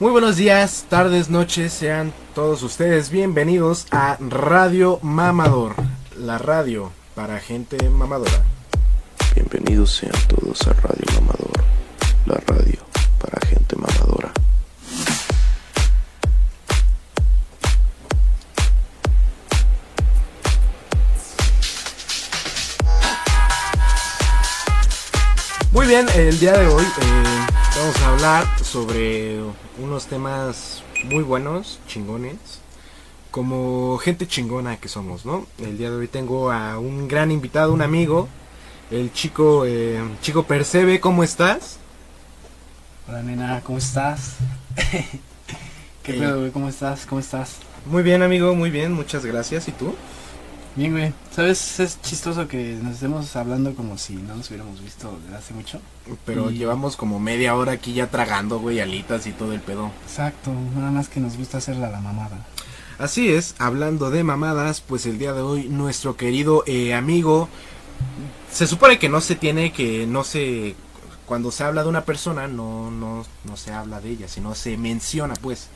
Muy buenos días, tardes, noches, sean todos ustedes bienvenidos a Radio Mamador, la radio para gente mamadora. Bienvenidos sean todos a Radio Mamador, la radio para gente mamadora. Muy bien, el día de hoy eh, vamos a hablar sobre unos temas muy buenos, chingones, como gente chingona que somos, ¿no? El día de hoy tengo a un gran invitado, un amigo, el chico, eh, chico Percebe, ¿cómo estás? Hola nena, ¿cómo estás? ¿Qué pedo, güey? ¿Cómo estás? ¿Cómo estás? Muy bien, amigo, muy bien, muchas gracias. ¿Y tú? Bien, güey. ¿Sabes? Es chistoso que nos estemos hablando como si no nos hubiéramos visto desde hace mucho. Pero Y- llevamos como media hora aquí ya tragando, güey, alitas y todo el pedo. Exacto, nada más que nos gusta hacerla la mamada. Así es, hablando de mamadas, pues el día de hoy nuestro querido eh, amigo, se supone que no se tiene que, no se, cuando se habla de una persona, no, no, no se habla de ella, sino se menciona, pues.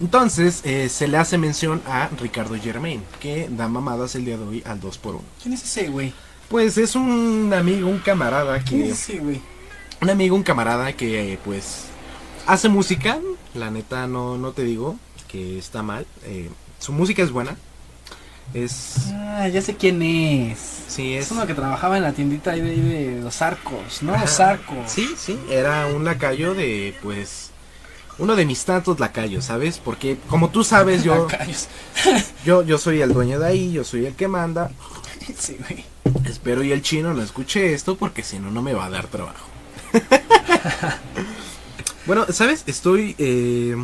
Entonces, eh, se le hace mención a Ricardo Germain, que da mamadas el día de hoy al 2x1. ¿Quién es ese, güey? Pues es un amigo, un camarada ¿Quién que... es ese, güey? Un amigo, un camarada que eh, pues hace música, la neta no, no te digo que está mal, eh, su música es buena, es... Ah, ya sé quién es. Sí, Es es... uno que trabajaba en la tiendita ahí de, los arcos, ¿no? Ajá. Los arcos. Sí, sí, era un lacayo de pues... Uno de mis tantos lacayos, ¿sabes? Porque como tú sabes, yo, yo, yo soy el dueño de ahí, yo soy el que manda. sí, güey. Espero y el chino no escuche esto porque si no, no me va a dar trabajo. bueno, ¿sabes? Estoy eh,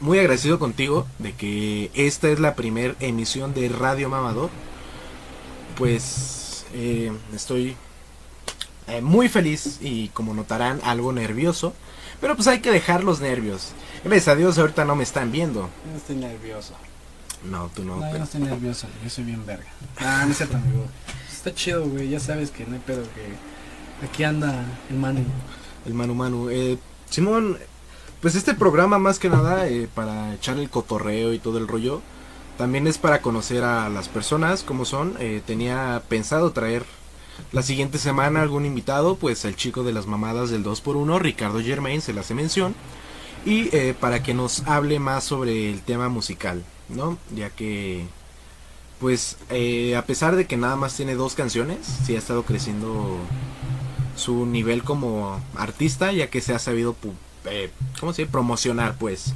muy agradecido contigo de que esta es la primera emisión de Radio Mamador. Pues eh, estoy eh, muy feliz y como notarán algo nervioso. Pero pues hay que dejar los nervios. Gracias a Dios ahorita no me están viendo. Yo no estoy nervioso. No, tú no. No, yo no estoy nervioso, yo soy bien verga. Ah, no es cierto, amigo. Está chido, güey. Ya sabes que no hay pedo que aquí anda el Manu. El Manu Manu. Eh, Simón, pues este programa más que nada eh, para echar el cotorreo y todo el rollo. También es para conocer a las personas como son. Eh, tenía pensado traer la siguiente semana algún invitado, pues el chico de las mamadas del 2x1, Ricardo Germain, se le hace mención. Y eh, para que nos hable más sobre el tema musical, ¿no? Ya que, pues, eh, a pesar de que nada más tiene dos canciones, sí ha estado creciendo su nivel como artista, ya que se ha sabido, eh, ¿cómo se dice? Promocionar, pues.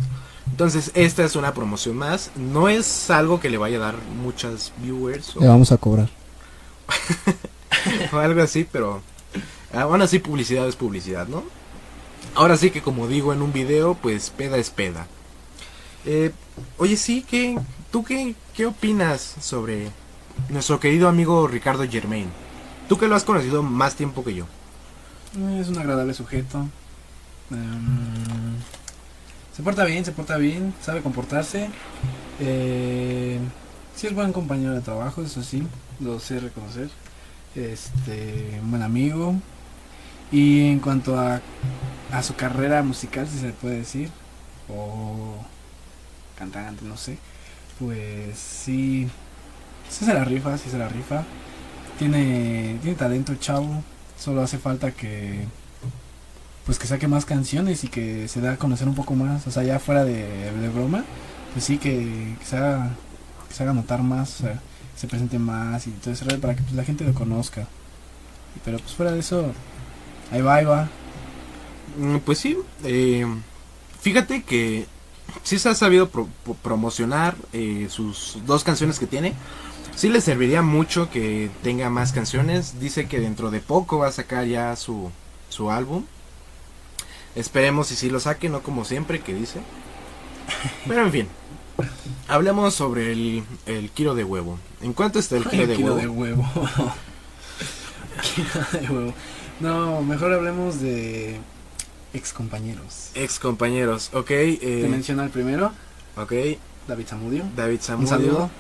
Entonces, esta es una promoción más. No es algo que le vaya a dar muchas viewers o, vamos a cobrar. o algo así, pero ah, aún así publicidad es publicidad, ¿no? Ahora sí que como digo en un video, pues peda es peda. Eh, oye, sí, ¿qué, ¿tú qué, qué opinas sobre nuestro querido amigo Ricardo Germain? Tú que lo has conocido más tiempo que yo. Es un agradable sujeto. Em, se porta bien, se porta bien, sabe comportarse. Eh, sí es buen compañero de trabajo, eso sí, lo sé reconocer. Este, un buen amigo. Y en cuanto a, a su carrera musical, si se puede decir, o cantante, no sé, pues sí, sí se la rifa, sí se la rifa. Tiene, tiene talento chavo, solo hace falta que pues que saque más canciones y que se da a conocer un poco más, o sea, ya fuera de, broma, pues sí que, que se haga que se haga notar más, o sea, se presente más y todo eso para que pues, la gente lo conozca. Pero pues fuera de eso, ahí va, ahí va. Mm, Pues sí, eh, fíjate que sí se ha sabido pro- pro- promocionar eh, sus dos canciones que tiene. Sí le serviría mucho que tenga más canciones. Dice que dentro de poco va a sacar ya su, su álbum. Esperemos y si lo saque, no como siempre que dice. Pero en fin, hablemos sobre el, el kilo de huevo. ¿En cuánto está el kilo de Kilo huevo? de huevo. Kilo de huevo. No, mejor hablemos de ex compañeros. Ex compañeros, ok. Te Eh, menciona el primero, ok, David Zamudio. David Un Samudio. saludo.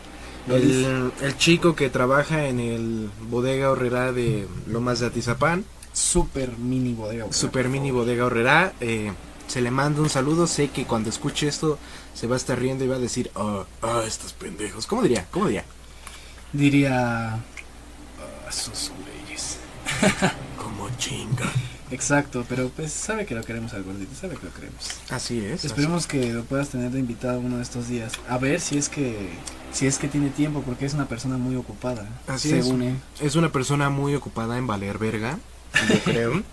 El, el chico que trabaja en el bodega horrera de Lomas de Atizapán, Super mini bodega. güey. super mini bodega horrera, eh, se le manda un saludo. Sé que cuando escuche esto se va a estar riendo y va a decir, ah, ah, estos pendejos. ¿Cómo diría? ¿Cómo diría? Diría... "Ah, esos güeyes. Como chinga. Exacto, pero pues sabe que lo queremos al gordito, sabe que lo queremos. Así es. así- Esperemos que lo puedas tener de invitado uno de estos días. A ver si es que si es que tiene tiempo porque es una persona muy ocupada. Así es. él. Es una persona muy ocupada en valer verga, yo creo.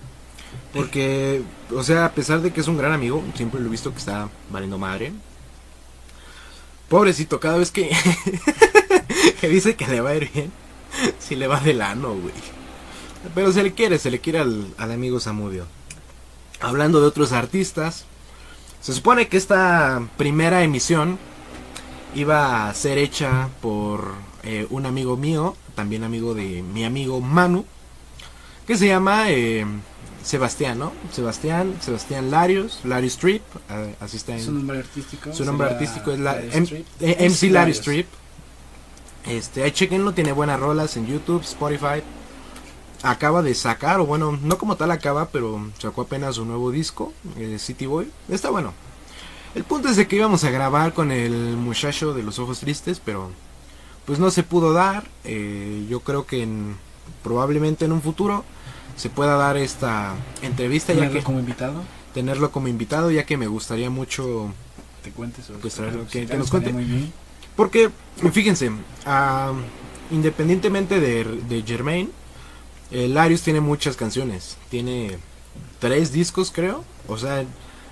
Porque, o sea, a pesar de que es un gran amigo, siempre lo he visto que está valiendo madre. Pobrecito, cada vez que, que dice que le va a ir bien, si le va del ano, güey. Pero se le quiere, se le quiere al, al amigo Samudio. Hablando de otros artistas, se supone que esta primera emisión iba a ser hecha por eh, un amigo mío, también amigo de mi amigo Manu, que se llama eh, Sebastián, ¿no? Sebastián, Sebastián Larios, Larios Strip, eh, así está Su en, nombre artístico. su nombre artístico es la, M- eh, MC Larios. Strip. Este, ahí chequenlo, tiene buenas rolas en YouTube, Spotify. Acaba de sacar, o bueno, no como tal acaba, pero sacó apenas un nuevo disco, eh, City Boy. Está bueno. El punto es de que íbamos a grabar con el muchacho de los ojos tristes, pero pues no se pudo dar. Eh, yo creo que en, probablemente en un futuro se pueda dar esta entrevista, ya Tenerlo que como invitado, tenerlo como invitado, ya que me gustaría mucho te cuentes Pues traerlo, que- nos cuente. Muy bien. Porque, fíjense, ah, independientemente de, de Germain, eh, Larios tiene muchas canciones. Tiene tres discos, creo. O sea,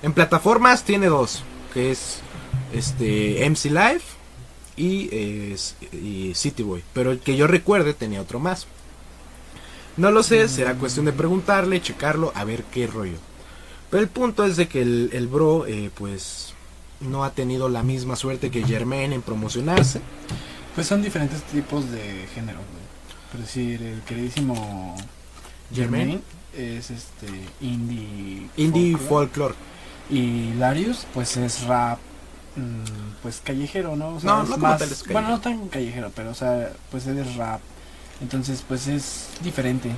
en plataformas tiene dos, que es este MC Live y, eh, y City Boy. Pero el que yo recuerde tenía otro más. No lo sé, será cuestión de preguntarle, checarlo, a ver qué rollo. Pero el punto es de que el, el bro, eh, pues, no ha tenido la misma suerte que Germain en promocionarse. Pues son diferentes tipos de género, güey. Por decir, el queridísimo Germain. Germain es este indie Indie folklore. folklore. y Larius pues es rap mm, pues callejero, ¿no? O sea, No, no como más- tal es Bueno, no tan callejero, pero o sea, pues él es rap. Entonces, pues es diferente.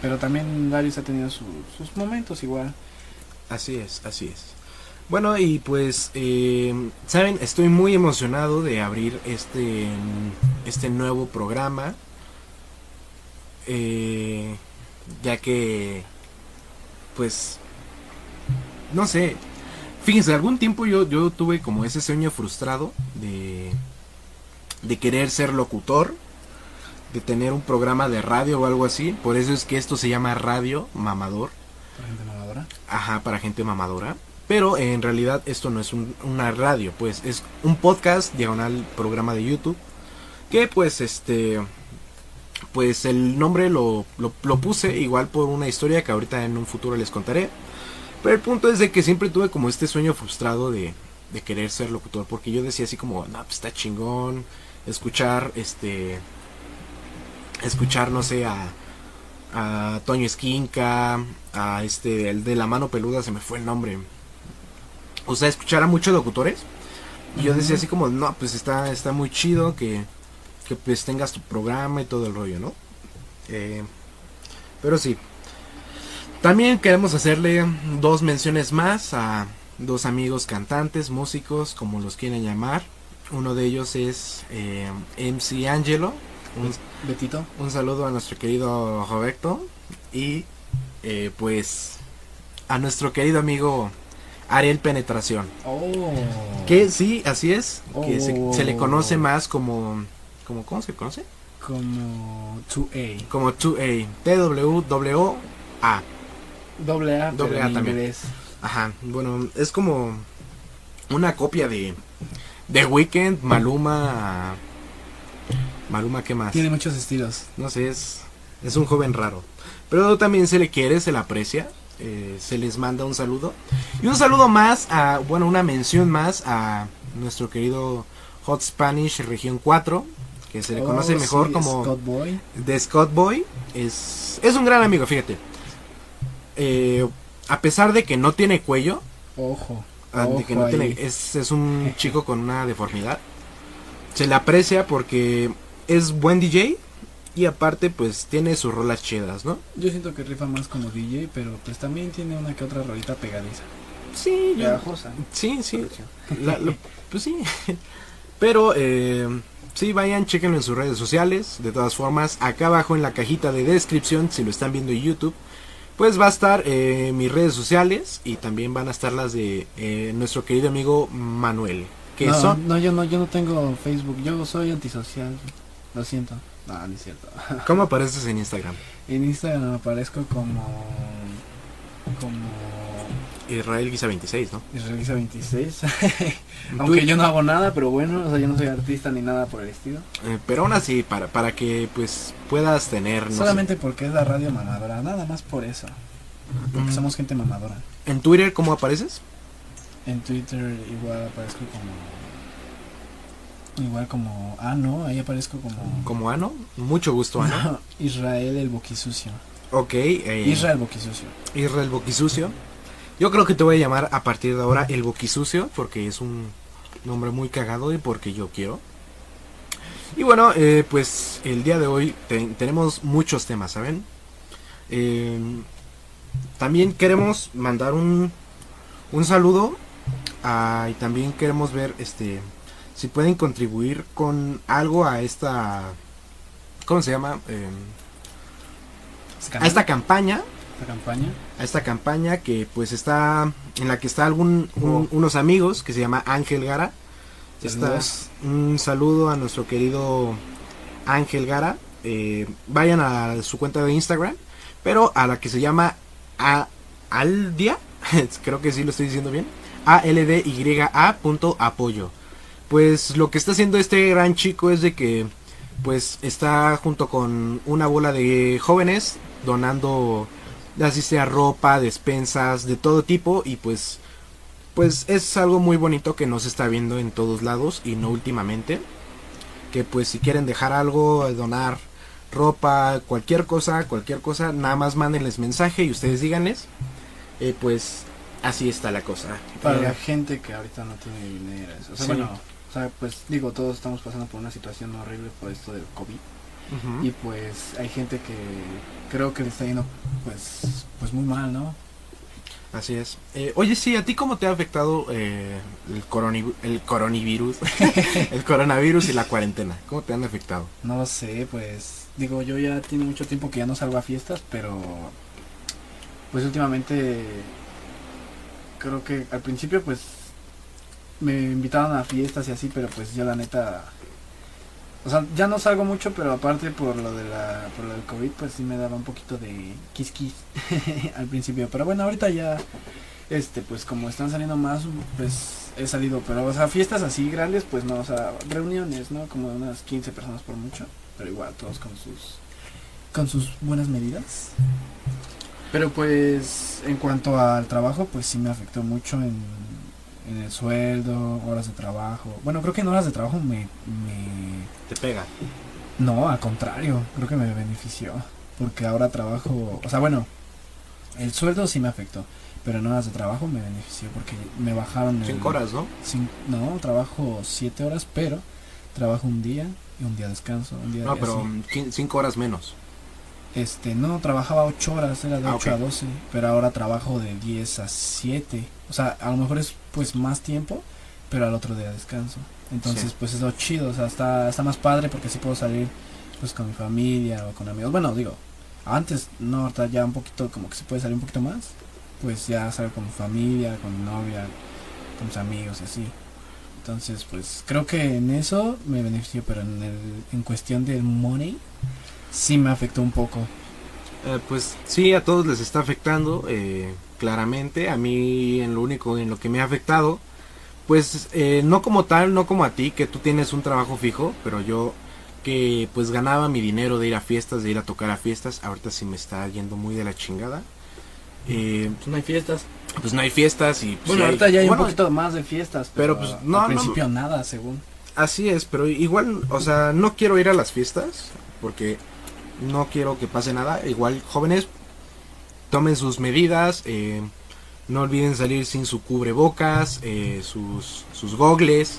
Pero también Larius ha tenido su- sus momentos igual. Así es, así es. Bueno, y pues, eh, saben, estoy muy emocionado de abrir este, este nuevo programa. Eh, ya que, pues, no sé. Fíjense, algún tiempo yo, yo tuve como ese sueño frustrado de, de querer ser locutor, de tener un programa de radio o algo así. Por eso es que esto se llama Radio Mamador. Por gente mamadora. Ajá, para gente mamadora. Pero en realidad esto no es un- una radio, pues es un podcast diagonal programa de YouTube. Que pues este. Pues el nombre lo, lo, lo puse igual por una historia que ahorita en un futuro les contaré. Pero el punto es de que siempre tuve como este sueño frustrado de, de querer ser locutor. Porque yo decía así como, no, pues está chingón. Escuchar, este. Escuchar, no sé, a, a Toño Esquinca, a este, el de la mano peluda, se me fue el nombre. O sea, escuchar a muchos locutores. Y yo decía así como, no, pues está, está muy chido que, que pues tengas tu programa y todo el rollo, ¿no? Eh, pero sí. También queremos hacerle dos menciones más a dos amigos cantantes, músicos, como los quieren llamar. Uno de ellos es eh, MC Angelo. Un, Betito. un saludo a nuestro querido Roberto y eh, pues a nuestro querido amigo Ariel Penetración. Oh. Que sí, así es, que se, Oh. se le conoce más como, como ¿cómo se conoce? Como 2A. Como 2A, T-W-W-A. Doble A, Doble A también. inglés. Ajá, bueno, es como una copia de de Weekend, Maluma, Maluma, ¿qué más? Tiene muchos estilos. no sé, es, es un joven raro. Pero también se le quiere, se le aprecia. eh, se les manda un saludo. Y un saludo más a, bueno, una mención más a nuestro querido Hot Spanish Región 4, que se le conoce Oh, mejor sí, como Scott Boy. The Scott Boy. Es, es un gran amigo, fíjate. Eh, a pesar de que no tiene cuello, Ojo. ah, de que no tiene, es, es un chico con una deformidad. Se le aprecia porque es buen DJ y aparte pues tiene sus rolas chidas, ¿no? Yo siento que rifa más como DJ, pero pues también tiene una que otra rolita pegadiza. Sí, yo- Pegajosa. sí, sí. Producción. La- lo- pues sí. Pero eh, sí, vayan, chequenlo en sus redes sociales. De todas formas, acá abajo en la cajita de descripción, si lo están viendo en YouTube, pues va a estar eh, mis redes sociales y también van a estar las de eh, nuestro querido amigo Manuel. Que no, son, no, yo no, yo no tengo Facebook. Yo soy antisocial. Lo siento. No, no es cierto. ¿cómo apareces en Instagram? En Instagram aparezco como. Como. Israel Guisa 26, ¿no? Israelisa 26. Tú- Aunque yo no hago nada, pero bueno, o sea, yo no soy artista ni nada por el estilo. eh, pero aún así, para, para que pues puedas tener... no sé, Solamente porque es la radio mamadora, nada más por eso. Porque Mm. somos gente mamadora. ¿En Twitter cómo apareces? En Twitter igual aparezco como. Igual como. Ah, no, ahí aparezco como. Como Ano. Mucho gusto, Ano. Israel el boquisucio. Ok. eh, Israel boquisucio. Israel Boquisucio. Yo creo que te voy a llamar a partir de ahora el Boquisucio porque es un nombre muy cagado y porque yo quiero. Y bueno, eh, pues el día de hoy te- tenemos muchos temas, ¿saben? Eh, también queremos mandar un, un saludo a- y también queremos ver este si pueden contribuir con algo a esta ¿cómo se llama? Eh, a esta campaña. Esta campaña. a esta campaña que pues está en la que está algún un- unos amigos que se llama Ángel Gara. Está- un saludo a nuestro querido Ángel Gara. Eh, vayan a su cuenta de Instagram pero a la que se llama a Aldia. Creo que sí lo estoy diciendo bien. A l d y a punto apoyo pues lo que está haciendo este gran chico es de que pues está junto con una bola de jóvenes donando así sea ropa, despensas, de todo tipo y pues pues es algo muy bonito que no se está viendo en todos lados y no últimamente. Que pues si quieren dejar algo, donar ropa, cualquier cosa, cualquier cosa, nada más mándenles mensaje y ustedes díganles. Eh, pues así está la cosa. Para Eh, la gente que ahorita no tiene dinero. O sea, Sí. bueno, o sea, pues digo, todos estamos pasando por una situación horrible por esto del COVID. Y pues hay gente que creo que le está yendo pues, pues muy mal, ¿no? Así es. Eh, oye, sí, ¿a ti cómo te ha afectado eh, el, coroni- el coronavirus? el coronavirus y la cuarentena. ¿Cómo te han afectado? No lo sé, pues digo, yo ya tiene mucho tiempo que ya no salgo a fiestas, pero pues últimamente creo que al principio pues me invitaron a fiestas y así, pero pues yo la neta o sea, ya no salgo mucho, pero aparte por lo de la por lo del COVID, pues sí me daba un poquito de kiss kiss al principio, pero bueno, ahorita ya este pues como están saliendo más pues he salido, pero o sea, fiestas así grandes, pues no, o sea, reuniones, ¿no? Como de unas 15 personas por mucho, pero igual todos con sus con sus buenas medidas. Pero pues en cuanto al trabajo, pues sí me afectó mucho en, en el sueldo, horas de trabajo. Bueno, creo que en horas de trabajo me, me Te pega. no, al contrario, creo que me benefició. Porque ahora trabajo, o sea, bueno, el sueldo sí me afectó, pero en horas de trabajo me benefició porque me bajaron el... Cinco horas, ¿no? cin- no, trabajo siete horas, pero trabajo un día y un día descanso. Un día No, y pero cinco horas menos. Este, no, trabajaba ocho horas, era de Ah, 8 a ok. 12, pero ahora trabajo de 10 a 7. O sea, a lo mejor es pues más tiempo, pero al otro día descanso. Entonces, Sí. pues es lo chido, o sea, está, está más padre porque así puedo salir pues con mi familia o con amigos. Bueno, digo, antes, no, ahorita ya un poquito, como que se puede salir un poquito más. Pues ya salgo con mi familia, con mi novia, con mis amigos y así. Entonces, pues creo que en eso me benefició, pero en, el, en cuestión del money, sí me afectó un poco. Eh, pues sí, a todos les está afectando, eh, claramente. A mí, en lo único en lo que me ha afectado, pues eh, no como tal, no como a ti, que tú tienes un trabajo fijo, pero yo que pues ganaba mi dinero de ir a fiestas, de ir a tocar a fiestas, ahorita sí me está yendo muy de la chingada. Eh, Pues no hay fiestas. pues no hay fiestas y... pues, Bueno, sí ahorita ya hay bueno, un poquito más de fiestas, pero, pero, pues, no, al no, principio nada, según. Así es, pero igual, o sea, no quiero ir a las fiestas porque no quiero que pase nada. Igual, jóvenes, tomen sus medidas, eh, no olviden salir sin su cubrebocas, eh, sus, sus gogles.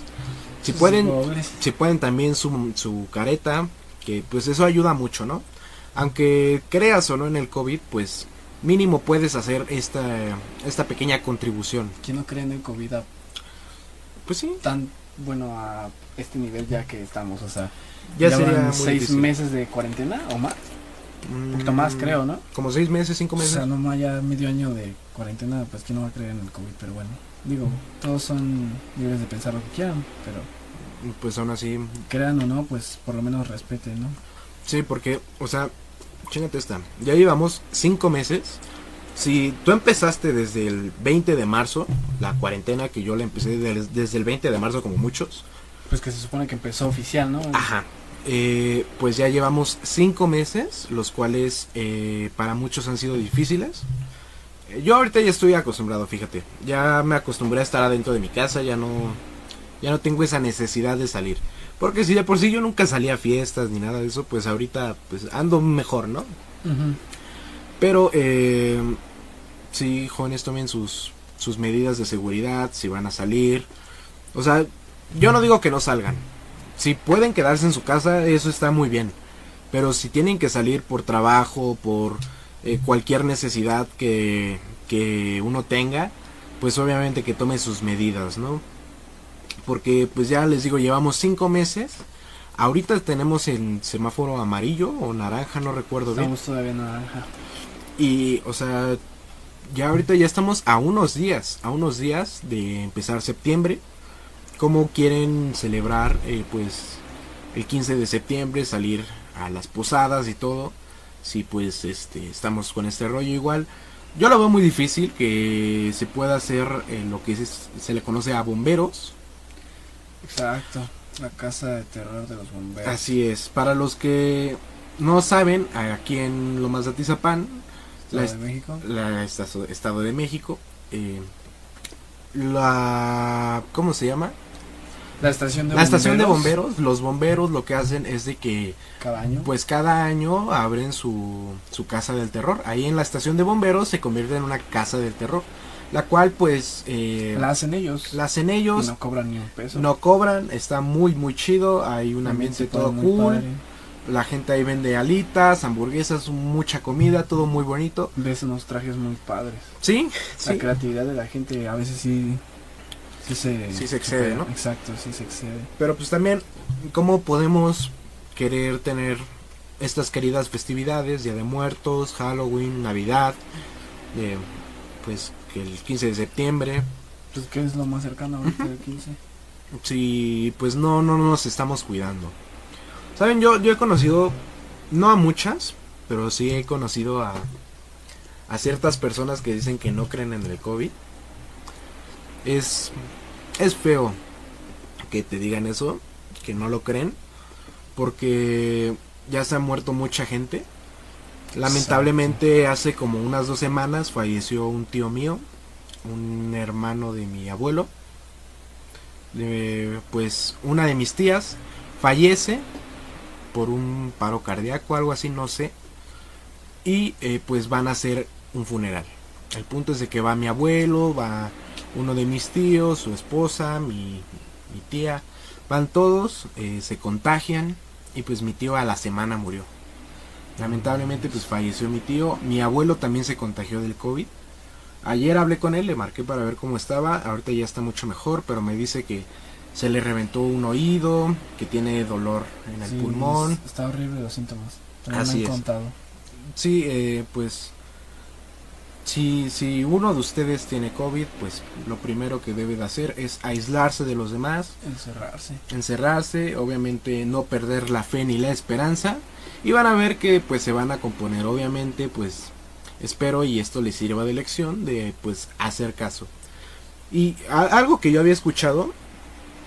Si Sus pueden, si pueden también su, su careta, que pues eso ayuda mucho, ¿no? Aunque creas o no en el COVID, pues mínimo puedes hacer esta, esta pequeña contribución. ¿Quién no cree en el COVID Pues sí, tan bueno a este nivel ya que estamos? O sea, ya muy seis difícil. meses de cuarentena o más. Un poquito más, Mm, creo, ¿no? Como seis meses, cinco O meses. sea, no más ya medio año de cuarentena, pues quién no va a creer en el COVID, pero bueno. Digo, todos son libres de pensar lo que quieran, pero Pues aún así, crean o no, pues por lo menos respeten, ¿no? sí, porque, o sea, chingate esta. Ya llevamos cinco meses. Si tú empezaste desde el 20 de marzo, la cuarentena que yo la empecé des- desde el 20 de marzo como muchos, Pues que se supone que empezó oficial, ¿no? Ajá. Eh, pues ya llevamos cinco meses, los cuales eh, para muchos han sido difíciles. Eh, Yo ahorita ya estoy acostumbrado, fíjate. Ya me acostumbré a estar adentro de mi casa, ya no, ya no tengo esa necesidad de salir. Porque si de por sí yo nunca salía a fiestas ni nada de eso, pues ahorita pues ando mejor, ¿no? Ujú. Pero eh, sí, jóvenes tomen sus, sus medidas de seguridad, si van a salir. O sea, yo no digo que no salgan. Si pueden quedarse en su casa, eso está muy bien. Pero si tienen que salir por trabajo, por eh, cualquier necesidad que, que uno tenga, pues obviamente que tome sus medidas, ¿no? Porque pues ya les digo, llevamos cinco meses. Ahorita tenemos el semáforo amarillo o naranja, no recuerdo bien. Estamos todavía en naranja. Y, o sea, ya ahorita ya estamos a unos días, a unos días de empezar septiembre. ¿Cómo quieren celebrar, eh, pues, el 15 de septiembre, salir a las posadas y todo? Si, pues, este, estamos con este rollo igual. Yo lo veo muy difícil que se pueda hacer eh, lo que se le conoce a bomberos. Exacto. La casa de terror de los bomberos. Así es. Para los que no saben, aquí en Lomas de Atizapán, la la de México. la esta- Estado de México. eh, la ¿cómo se llama? La estación de la estación de bomberos. Los bomberos lo que hacen es de que Cada año. pues cada año abren su, su casa del terror. Ahí en la estación de bomberos se convierte en una casa del terror, la cual pues eh, la hacen ellos. la hacen y ellos. no cobran ni un peso. No cobran, está muy muy chido, hay un ambiente todo cool, la gente ahí vende alitas, hamburguesas, mucha comida, todo muy bonito. Ves unos trajes muy padres. Sí, La sí. creatividad de la gente a veces sí, sí se, Sí se excede, supera. ¿no? Exacto, sí se excede. Pero pues también, ¿cómo podemos querer tener estas queridas festividades, Día de Muertos, Halloween, Navidad, eh, pues que el 15 de septiembre, Pues, ¿qué es lo más cercano ahorita del 15? si pues no, no nos estamos cuidando? Saben, yo, yo he conocido, no a muchas, pero sí he conocido a, a ciertas personas que dicen que no creen en el COVID. Es, es feo que te digan eso, que no lo creen, porque ya se ha muerto mucha gente. Lamentablemente hace como unas dos semanas falleció un tío mío, un hermano de mi abuelo. Eh, pues una de mis tías fallece por un paro cardíaco, algo así, no sé. Y eh, pues van a hacer un funeral. El punto es de que va mi abuelo, va uno de mis tíos, su esposa, mi, mi tía. Van todos, eh, se contagian y pues mi tío a la semana murió. Lamentablemente pues falleció mi tío. Mi abuelo también se contagió del COVID. Ayer hablé con él, le marqué para ver cómo estaba. Ahorita ya está mucho mejor, pero me dice que se le reventó un oído, que tiene dolor en el Sí, pulmón. es- Está horrible los síntomas. También Así me han es. contado. Sí, eh, pues si, si uno de ustedes tiene COVID, pues lo primero que debe de hacer es aislarse de los demás, Encerrarse. encerrarse, obviamente no perder la fe ni la esperanza y van a ver que pues se van a componer, obviamente pues espero y esto les sirva de lección de pues hacer caso. Y a- algo que yo había escuchado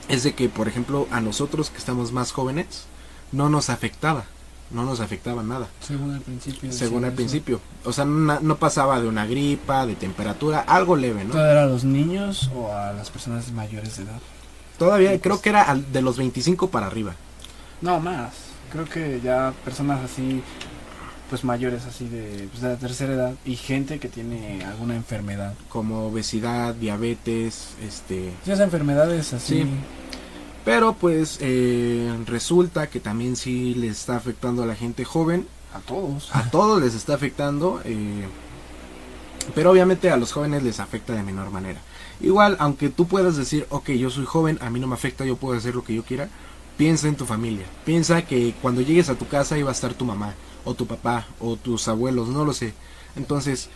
es de que por ejemplo a nosotros que estamos más jóvenes no nos afectaba, no nos afectaba nada Según el principio. según al eso. principio. O sea, no, no pasaba de una gripa, de temperatura, algo leve, ¿no? ¿Todo era a los niños o a las personas mayores de edad? Todavía creo que era al- de los 25 para arriba. No, más. Creo que ya personas así, pues mayores así de, pues, de la tercera edad y gente que tiene alguna enfermedad. Como obesidad, diabetes, este... Esas enfermedades así, Sí. Pero pues eh, resulta que también sí les está afectando a la gente joven. a todos. A todos les está afectando. eh, Pero obviamente a los jóvenes les afecta de menor manera. Igual, aunque tú puedas decir, ok, yo soy joven, a mí no me afecta, yo puedo hacer lo que yo quiera, piensa en tu familia. Piensa que cuando llegues a tu casa iba a estar tu mamá, o tu papá, o tus abuelos, no lo sé. Entonces,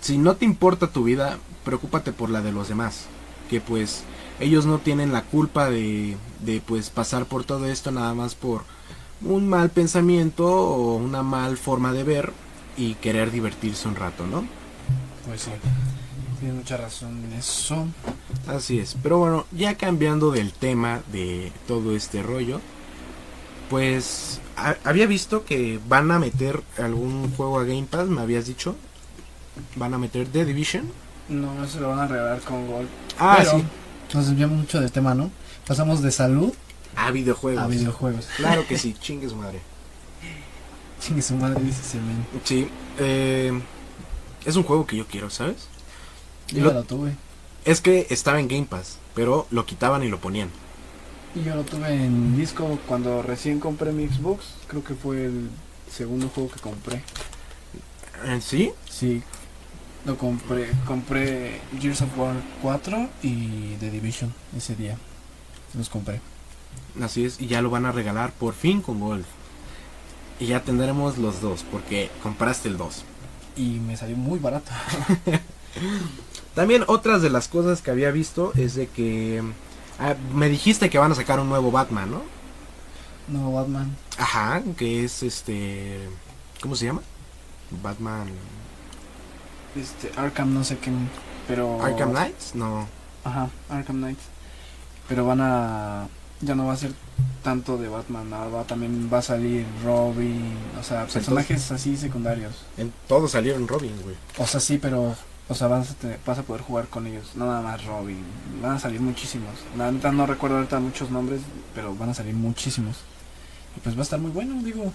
si no te importa tu vida, preocúpate por la de los demás. Que pues ellos no tienen la culpa de, de pues pasar por todo esto nada más por un mal pensamiento o una mal forma de ver y querer divertirse un rato, ¿no? Pues sí. Tienes mucha razón en eso. Así es. Pero bueno, ya cambiando del tema de todo este rollo, pues ha- había visto que van a meter algún juego a Game Pass, me habías dicho. Van a meter The Division. No, eso lo van a regalar con Gold. Ah, Pero sí. Nos desviamos mucho del tema, ¿no? Pasamos de salud A videojuegos. a videojuegos. Claro que sí, chingue su madre. Chingue su madre, dice ese men. Sí, eh, es un juego que yo quiero, ¿sabes? Yo lo- lo tuve. Es que estaba en Game Pass, pero lo quitaban y lo ponían. Y yo lo tuve en disco cuando recién compré mi Xbox. Creo que fue el segundo juego que compré. ¿En sí? Sí, lo compré. Compré Gears of War 4 y The Division ese día. Los compré. Así es, y ya lo van a regalar por fin con Gold. Y ya tendremos los dos, porque compraste el 2. Y me salió muy barato. También otras de las cosas que había visto es de que... ah, me dijiste que van a sacar un nuevo Batman, ¿no? No, Batman. Ajá, que es este... ¿Cómo se llama? Batman... Este, Arkham no sé qué. Pero... Arkham Knights? No. Ajá, Arkham Knight. Pero van a. Ya no va a ser tanto de Batman, ahora también va a salir Robin, o sea, personajes así secundarios. En, todos salieron Robin, güey. O sea, sí, pero. O sea, vas a, te- vas a poder jugar con ellos. No nada más Robin. Van a salir muchísimos. La neta no recuerdo ahorita muchos nombres, pero van a salir muchísimos. Y pues va a estar muy bueno, digo.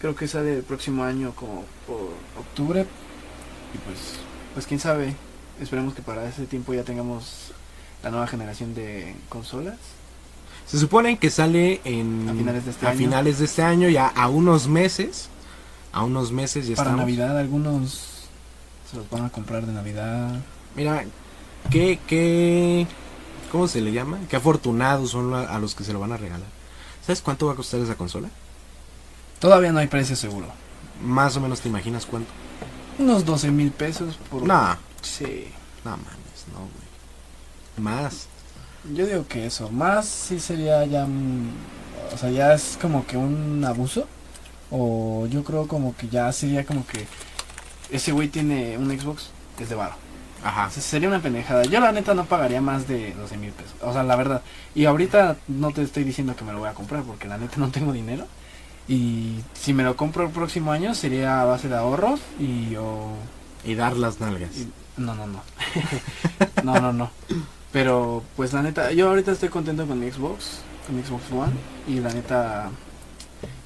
Creo que sale el próximo año, como por octubre. Y pues, pues quién sabe. Esperemos que para ese tiempo ya tengamos la nueva generación de consolas. Se supone que sale en... A finales de este a año. finales de este año, ya a unos meses. A unos meses ya para estamos. Navidad, algunos se los van a comprar de Navidad. Mira, qué, qué, ¿cómo se le llama? Qué afortunados son a los que se lo van a regalar. ¿Sabes cuánto va a costar esa consola? Todavía no hay precio seguro. Más o menos te imaginas cuánto. Unos 12 mil pesos por. No, Sí. no mames, no, güey. Más. Yo digo que eso, más sí sería ya, o sea, ya es como que un abuso, o yo creo como que ya sería como que ese güey tiene un Xbox, es de varo. Ajá. O sea, sería una pendejada. Yo la neta no pagaría más de 12 mil pesos, o sea, la verdad. Y ahorita no te estoy diciendo que me lo voy a comprar, porque la neta no tengo dinero. Y si me lo compro el próximo año sería a base de ahorros y o Y dar las nalgas. y- No, no, no. no, no, no. Pero, pues la neta, yo ahorita estoy contento con mi Xbox, con mi Xbox One. Y la neta,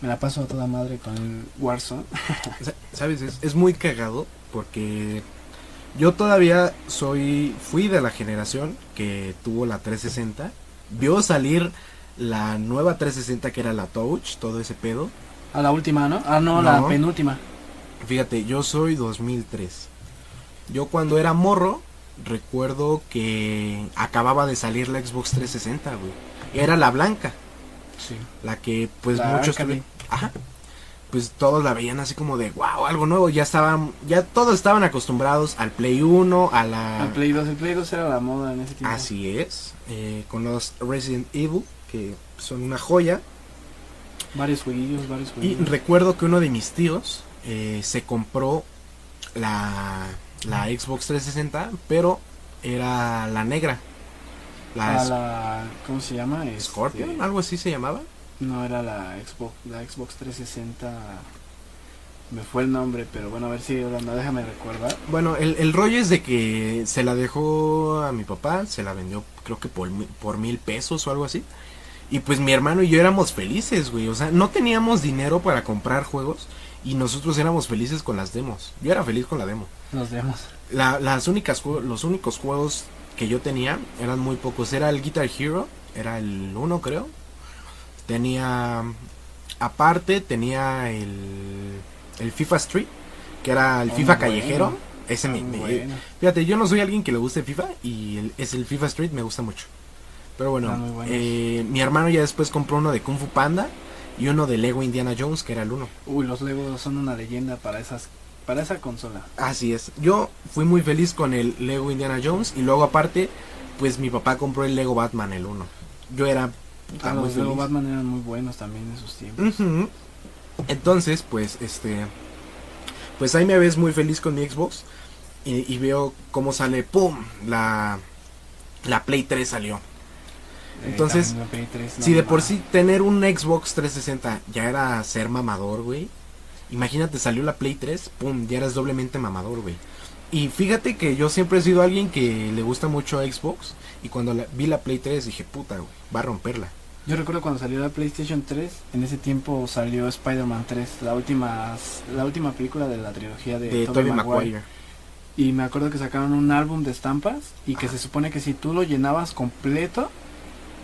me la paso a toda madre con el Warzone. Sa- ¿Sabes? Es, es muy cagado porque yo todavía soy, fui de la generación que tuvo la 360. Vio salir la nueva 360 que era la Touch, todo ese pedo. A la última, ¿no? Ah, no, la penúltima. Fíjate, yo soy 2003. Yo cuando era morro, recuerdo que acababa de salir la Xbox 360, güey. Era la blanca, Sí. la que pues La muchos tuvi- Ajá. Pues todos la veían así como de, wow, algo nuevo. Ya estaban, ya todos estaban acostumbrados al Play 1, a la... El Play 2, el Play 2 era la moda en ese tiempo. Así es, eh, con los Resident Evil, que son una joya. Varios jueguillos, varios Y jueguillos. recuerdo que uno de mis tíos eh, se compró la, la Xbox 360, pero era la negra. La Ah, la, ¿Cómo se llama? Este, Scorpion, algo así se llamaba. No, era la Xbox, la Xbox 360. Me fue el nombre, pero bueno, a ver si Orlando, déjame recordar. Bueno, el, el rollo es de que se la dejó a mi papá, se la vendió creo que por, por mil pesos o algo así. Y pues mi hermano y yo éramos felices, güey. O sea, no teníamos dinero para comprar juegos y nosotros éramos felices con las demos. Yo era feliz con la demo. Nos vemos. La- las únicas los únicos juegos que yo tenía eran muy pocos. Era el Guitar Hero, era el 1 creo. Tenía aparte tenía el el FIFA Street, que era el Oh, FIFA bueno. callejero, Ese me, bueno. Fíjate, yo no soy alguien que le guste FIFA y el- es el FIFA Street me gusta mucho. Pero bueno, eh, mi hermano ya después compró uno de Kung Fu Panda y uno de Lego Indiana Jones, que era el uno. Uy, los Legos son una leyenda para esas para esa consola. Así es. Yo fui muy feliz con el Lego Indiana Jones y luego aparte, pues mi papá compró el Lego Batman, el uno. Yo era puta, Ah, muy los Lego. Batman eran muy buenos también en esos tiempos. Entonces, pues, este, pues ahí me ves muy feliz con mi Xbox y, y veo cómo sale, ¡pum! La, la Play 3 salió. Entonces, también la Play 3, no si de por sí tener un Xbox 360 ya era ser mamador, güey. Imagínate, salió la Play 3, ¡pum! Ya eras doblemente mamador, güey. Y fíjate que yo siempre he sido alguien que le gusta mucho Xbox. Y cuando la- vi la Play 3 dije, puta, güey, va a romperla. Yo recuerdo cuando salió la PlayStation 3, en ese tiempo salió Spider-Man 3, la última la última película de la trilogía de, De Tobey. Maguire. Y me acuerdo que sacaron un álbum de estampas y que se supone que si tú lo llenabas completo,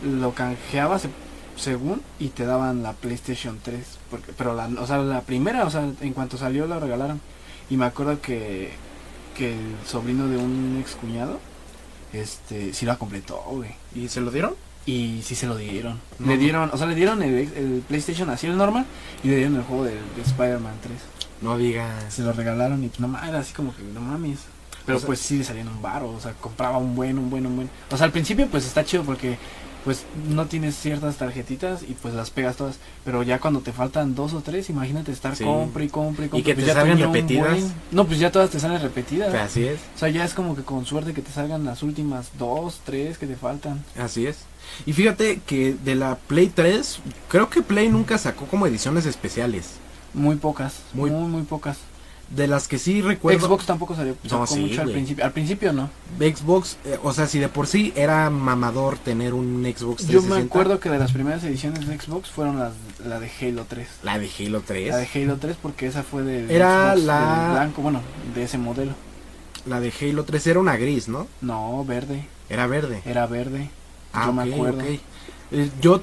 lo canjeabas se- según y te daban la PlayStation 3. Porque, pero la, o sea, la primera, o sea, en cuanto salió la regalaron. Y me acuerdo que, que el sobrino de un ex cuñado, este, sí la completó, güey. ¿Y se lo dieron? Y sí se lo dieron. No. Le dieron, o sea, le dieron el, el PlayStation así el normal y le dieron el juego de, de Spider-Man 3. No digas. Se lo regalaron y no mames, era así como que no mames. Pero O sea- pues sí le salían un baro, o sea, compraba un buen, un buen, un buen. O sea, al principio pues está chido porque pues no tienes ciertas tarjetitas y pues las pegas todas. Pero ya cuando te faltan dos o tres, imagínate estar Sí. compre y compre y compre. que pues te ya salgan repetidas. buen- No, pues ya todas te salen repetidas. Así es. O sea, ya es como que con suerte que te salgan las últimas dos, tres que te faltan. Así es. Y fíjate que de la Play 3, creo que Play nunca sacó como ediciones especiales. Muy pocas, Muy- muy, muy, pocas. De las que sí recuerdo. Xbox tampoco salió No, sí, mucho al principio. Al principio no. Xbox, eh, o sea, si de por sí era mamador tener un Xbox 360. Yo me acuerdo que de las primeras ediciones de Xbox fueron las la de Halo 3. La de Halo 3. La de Halo 3 porque esa fue del Era Xbox la- blanco, bueno, de ese modelo. La de Halo 3 era una gris, ¿no? No, verde, Era verde. era verde. Ah, yo me ok, acuerdo. Eh, yo,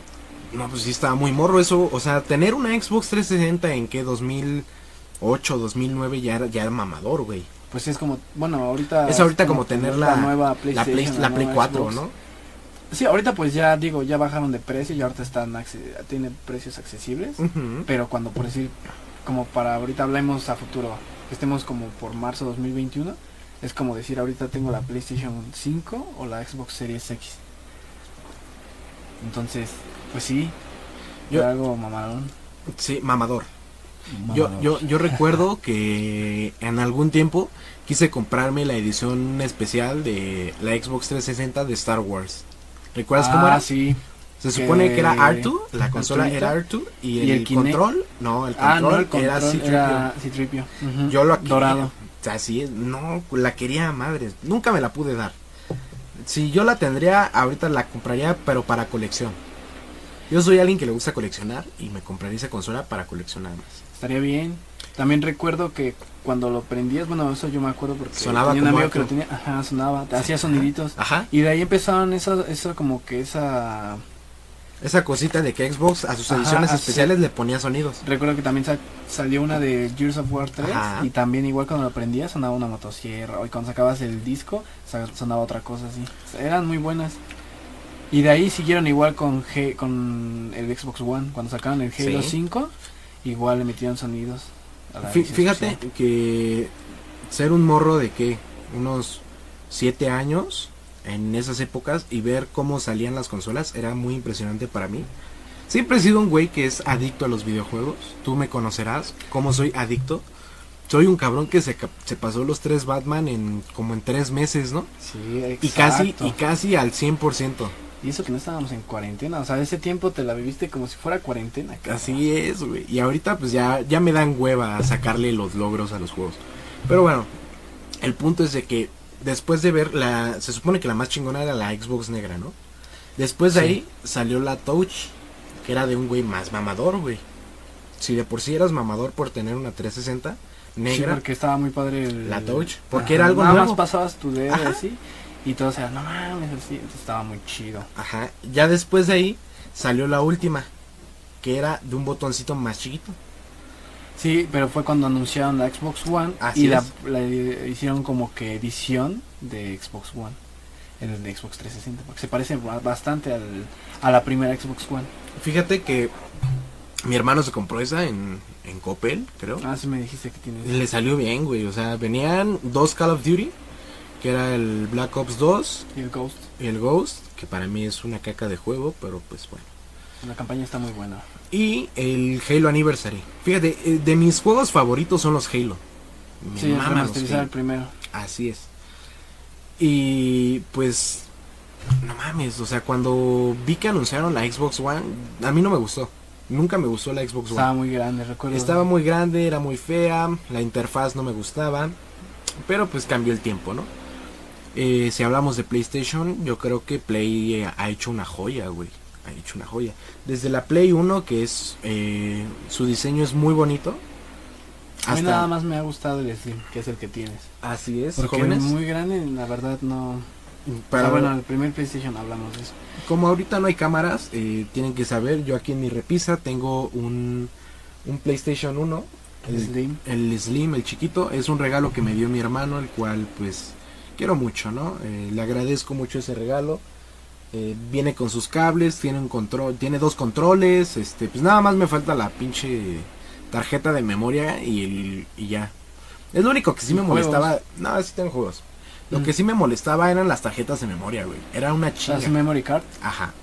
no, pues sí estaba muy morro eso. O sea, tener una Xbox 360 en que 2008, 2009 ya era, ya era mamador, güey. Pues es como, bueno, ahorita Es ahorita como tener la- nueva La PlayStation, Play, la Play nueva 4, Xbox. ¿no? Sí, ahorita pues ya digo, ya bajaron de precio y ahorita están tienen precios accesibles, pero cuando por decir como para ahorita hablemos a futuro, que estemos como por marzo 2021, es como decir ahorita tengo la PlayStation 5 o la Xbox Series X. Entonces, pues sí, Yo- yo algo mamadón. Sí, mamador. Yo, yo, yo recuerdo que en algún tiempo quise comprarme la edición especial de la Xbox 360 de Star Wars. ¿Recuerdas cómo Ah, era? sí. Se supone que era que- R2, la consola era R2 y, ¿Y el, el Kinect? control, no, el Ah, control, no, el control era C-3PO. era C-3PO. Ujú. Yo lo quería, Dorado. O sea, así es, no, la quería a madres, nunca me la pude dar. Si yo la tendría, ahorita la compraría, pero para colección. Yo soy alguien que le gusta coleccionar y me compraría esa consola para coleccionar más. Estaría bien. También recuerdo que cuando lo prendías, bueno, eso yo me acuerdo porque Sonaba tenía un amigo que lo tenía, ajá, sonaba, te hacía soniditos. Ajá. Y de ahí empezaron eso, eso como que esa... Esa cosita de que Xbox a sus ediciones especiales le ponía sonidos. Recuerdo que también sa- salió una de Gears of War 3 Ajá. y también igual cuando lo prendías sonaba una motosierra y cuando sacabas el disco sonaba otra cosa así. Eran muy buenas. Y de ahí siguieron igual con G, con el Xbox One. Cuando sacaron el Halo Sí. 5, igual le metieron sonidos. a la Fíjate que ser un morro de que unos 7 años en esas épocas y ver cómo salían las consolas era muy impresionante para mí. Siempre he sido un güey que es adicto a los videojuegos. Tú me conocerás cómo soy adicto. Soy un cabrón que se, se pasó los tres Batman en como en tres meses, ¿no? Sí, Y casi, exacto. y casi al 100%. Y eso que no estábamos en cuarentena, o sea, ese tiempo te la viviste como si fuera cuarentena. cabrón. Así es, güey. Y ahorita pues ya, ya me dan hueva a sacarle los logros a los juegos. Pero bueno, el punto es de que después de ver la... Se supone que la más chingona era la Xbox negra, ¿no? Después de Sí. ahí salió la Touch, que era de un güey más mamador, güey. Si de por sí eras mamador por tener una 360 Sí, negra, porque estaba muy padre el... La Touch, porque Ajá, era algo nada nuevo. más pasabas tu dedo así y todos eran, no mames, así, entonces estaba muy chido. ajá, ya después de ahí salió la última, que era de un botoncito más chiquito. Sí, pero fue cuando anunciaron la Xbox One Así y la, hicieron como que edición de Xbox One en el de Xbox 360, porque se parece ba- bastante al, a la primera Xbox One. Fíjate que mi hermano se compró esa en, en Coppel, creo. Ah, sí me dijiste que tienes. Le salió bien, güey. O sea, venían dos Call of Duty, que era el Black Ops 2 Y el Ghost. y el Ghost, que para mí es una caca de juego, pero pues bueno. La campaña está muy buena. Y el Halo Anniversary. Fíjate, eh, de mis juegos favoritos son los Halo. Me sí, maman los remasterizar el Halo. primero. Así es. Y pues, no mames, o sea, cuando vi que anunciaron la Xbox One, a mí no me gustó. Nunca me gustó la Xbox Estaba One. muy grande, recuerdo. Estaba muy grande, era muy fea, la interfaz no me gustaba, pero pues cambió el tiempo, ¿no? Eh, si hablamos de PlayStation, yo creo que Play eh, ha hecho una joya, güey. Ha hecho una joya. Desde la Play 1, que es eh, su diseño es muy bonito. A mí nada más me ha gustado el Slim, que es el que tienes. así es, Porque jóvenes. muy grande, la verdad no. Para- Pero bueno, el primer PlayStation hablamos de eso. Como ahorita no hay cámaras, eh, tienen que saber, yo aquí en mi repisa tengo un, un PlayStation 1, El el, Slim. el Slim, el chiquito, es un regalo que me dio mi hermano, el cual pues quiero mucho, ¿no? Eh, le agradezco mucho ese regalo. Eh, viene con sus cables, tiene un control, tiene dos controles, este, pues nada más me falta la pinche tarjeta de memoria y, ya. Es lo único que sí ¿Y me molestaba. No, sí tengo juegos. Lo Mm. que sí me molestaba eran las tarjetas de memoria, güey. Era una chinga. ¿Las memory card? Ajá.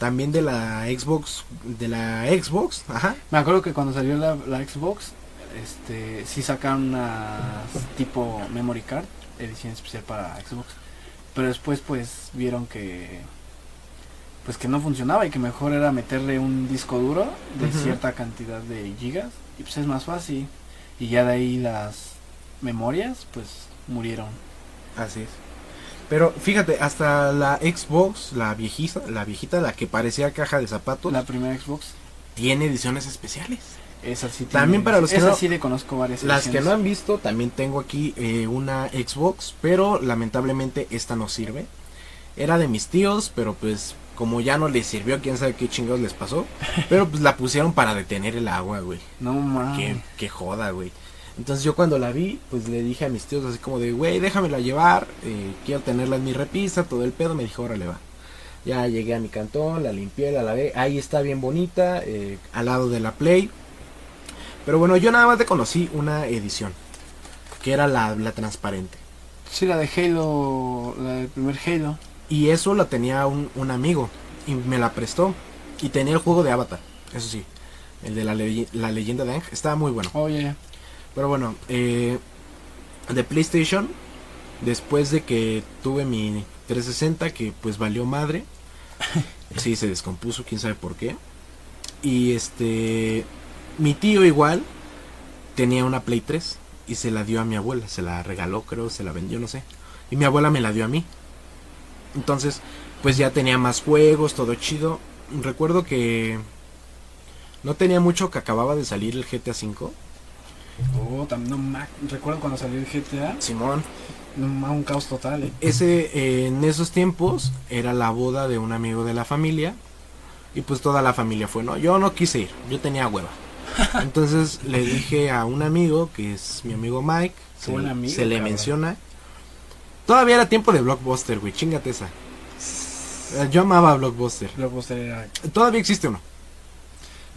También de la Xbox, de la Xbox, ajá. Me acuerdo que cuando salió la, la Xbox, este, sí sacaron unas tipo memory card, edición especial para Xbox. Pero después pues vieron que pues que no funcionaba y que mejor era meterle un disco duro de cierta cantidad de gigas y pues es más fácil. Y ya de ahí las memorias pues murieron. Así es. Pero fíjate, hasta la Xbox, la viejita, la viejita, la que parecía caja de zapatos, La primera Xbox, tiene ediciones especiales. Esa sí También para los que esa no- sí le conozco varias Las que no han visto, también tengo aquí eh, una Xbox, pero lamentablemente esta no sirve. Era de mis tíos, pero pues como ya no les sirvió, quién sabe qué chingados les pasó. Pero pues la pusieron para detener el agua, güey. No mames. Qué, qué joda, güey. Entonces yo cuando la vi, pues le dije a mis tíos así como de, güey, déjamela llevar, eh, quiero tenerla en mi repisa, todo el pedo. Me dijo, órale, va. Ya llegué a mi cantón, la limpié, la lavé. Ahí está bien bonita, eh, al lado de la Play. Pero bueno, yo nada más te conocí una edición, que era la, la transparente. Sí, la de Halo, la del primer Halo. Y eso la tenía un, un amigo y me la prestó. Y tenía el juego de Avatar, eso sí. El de la, la leyenda de Aang. Estaba muy bueno. Oye, Pero bueno, eh, de PlayStation, después de que tuve mi 360, que pues valió madre, sí, se descompuso, quién sabe por qué. Y este, mi tío igual tenía una Play 3 y se la dio a mi abuela, se la regaló, creo, se la vendió, no sé. Y mi abuela me la dio a mí. Entonces, pues ya tenía más juegos, todo chido. Recuerdo que no tenía mucho que acababa de salir el GTA V. oh, tam- no, recuerdo cuando salió el GTA, Simón, no, un caos total. eh. ese eh, en esos tiempos era la boda de un amigo de la familia y pues toda la familia fue, no, yo no quise ir, yo tenía hueva. Entonces le dije a un amigo que es mi amigo Mike, se, buen amigo, se le cabrón. menciona. Todavía era tiempo de Blockbuster, güey, chingate esa. Eh, Yo amaba Blockbuster. Blockbuster era- Todavía existe uno.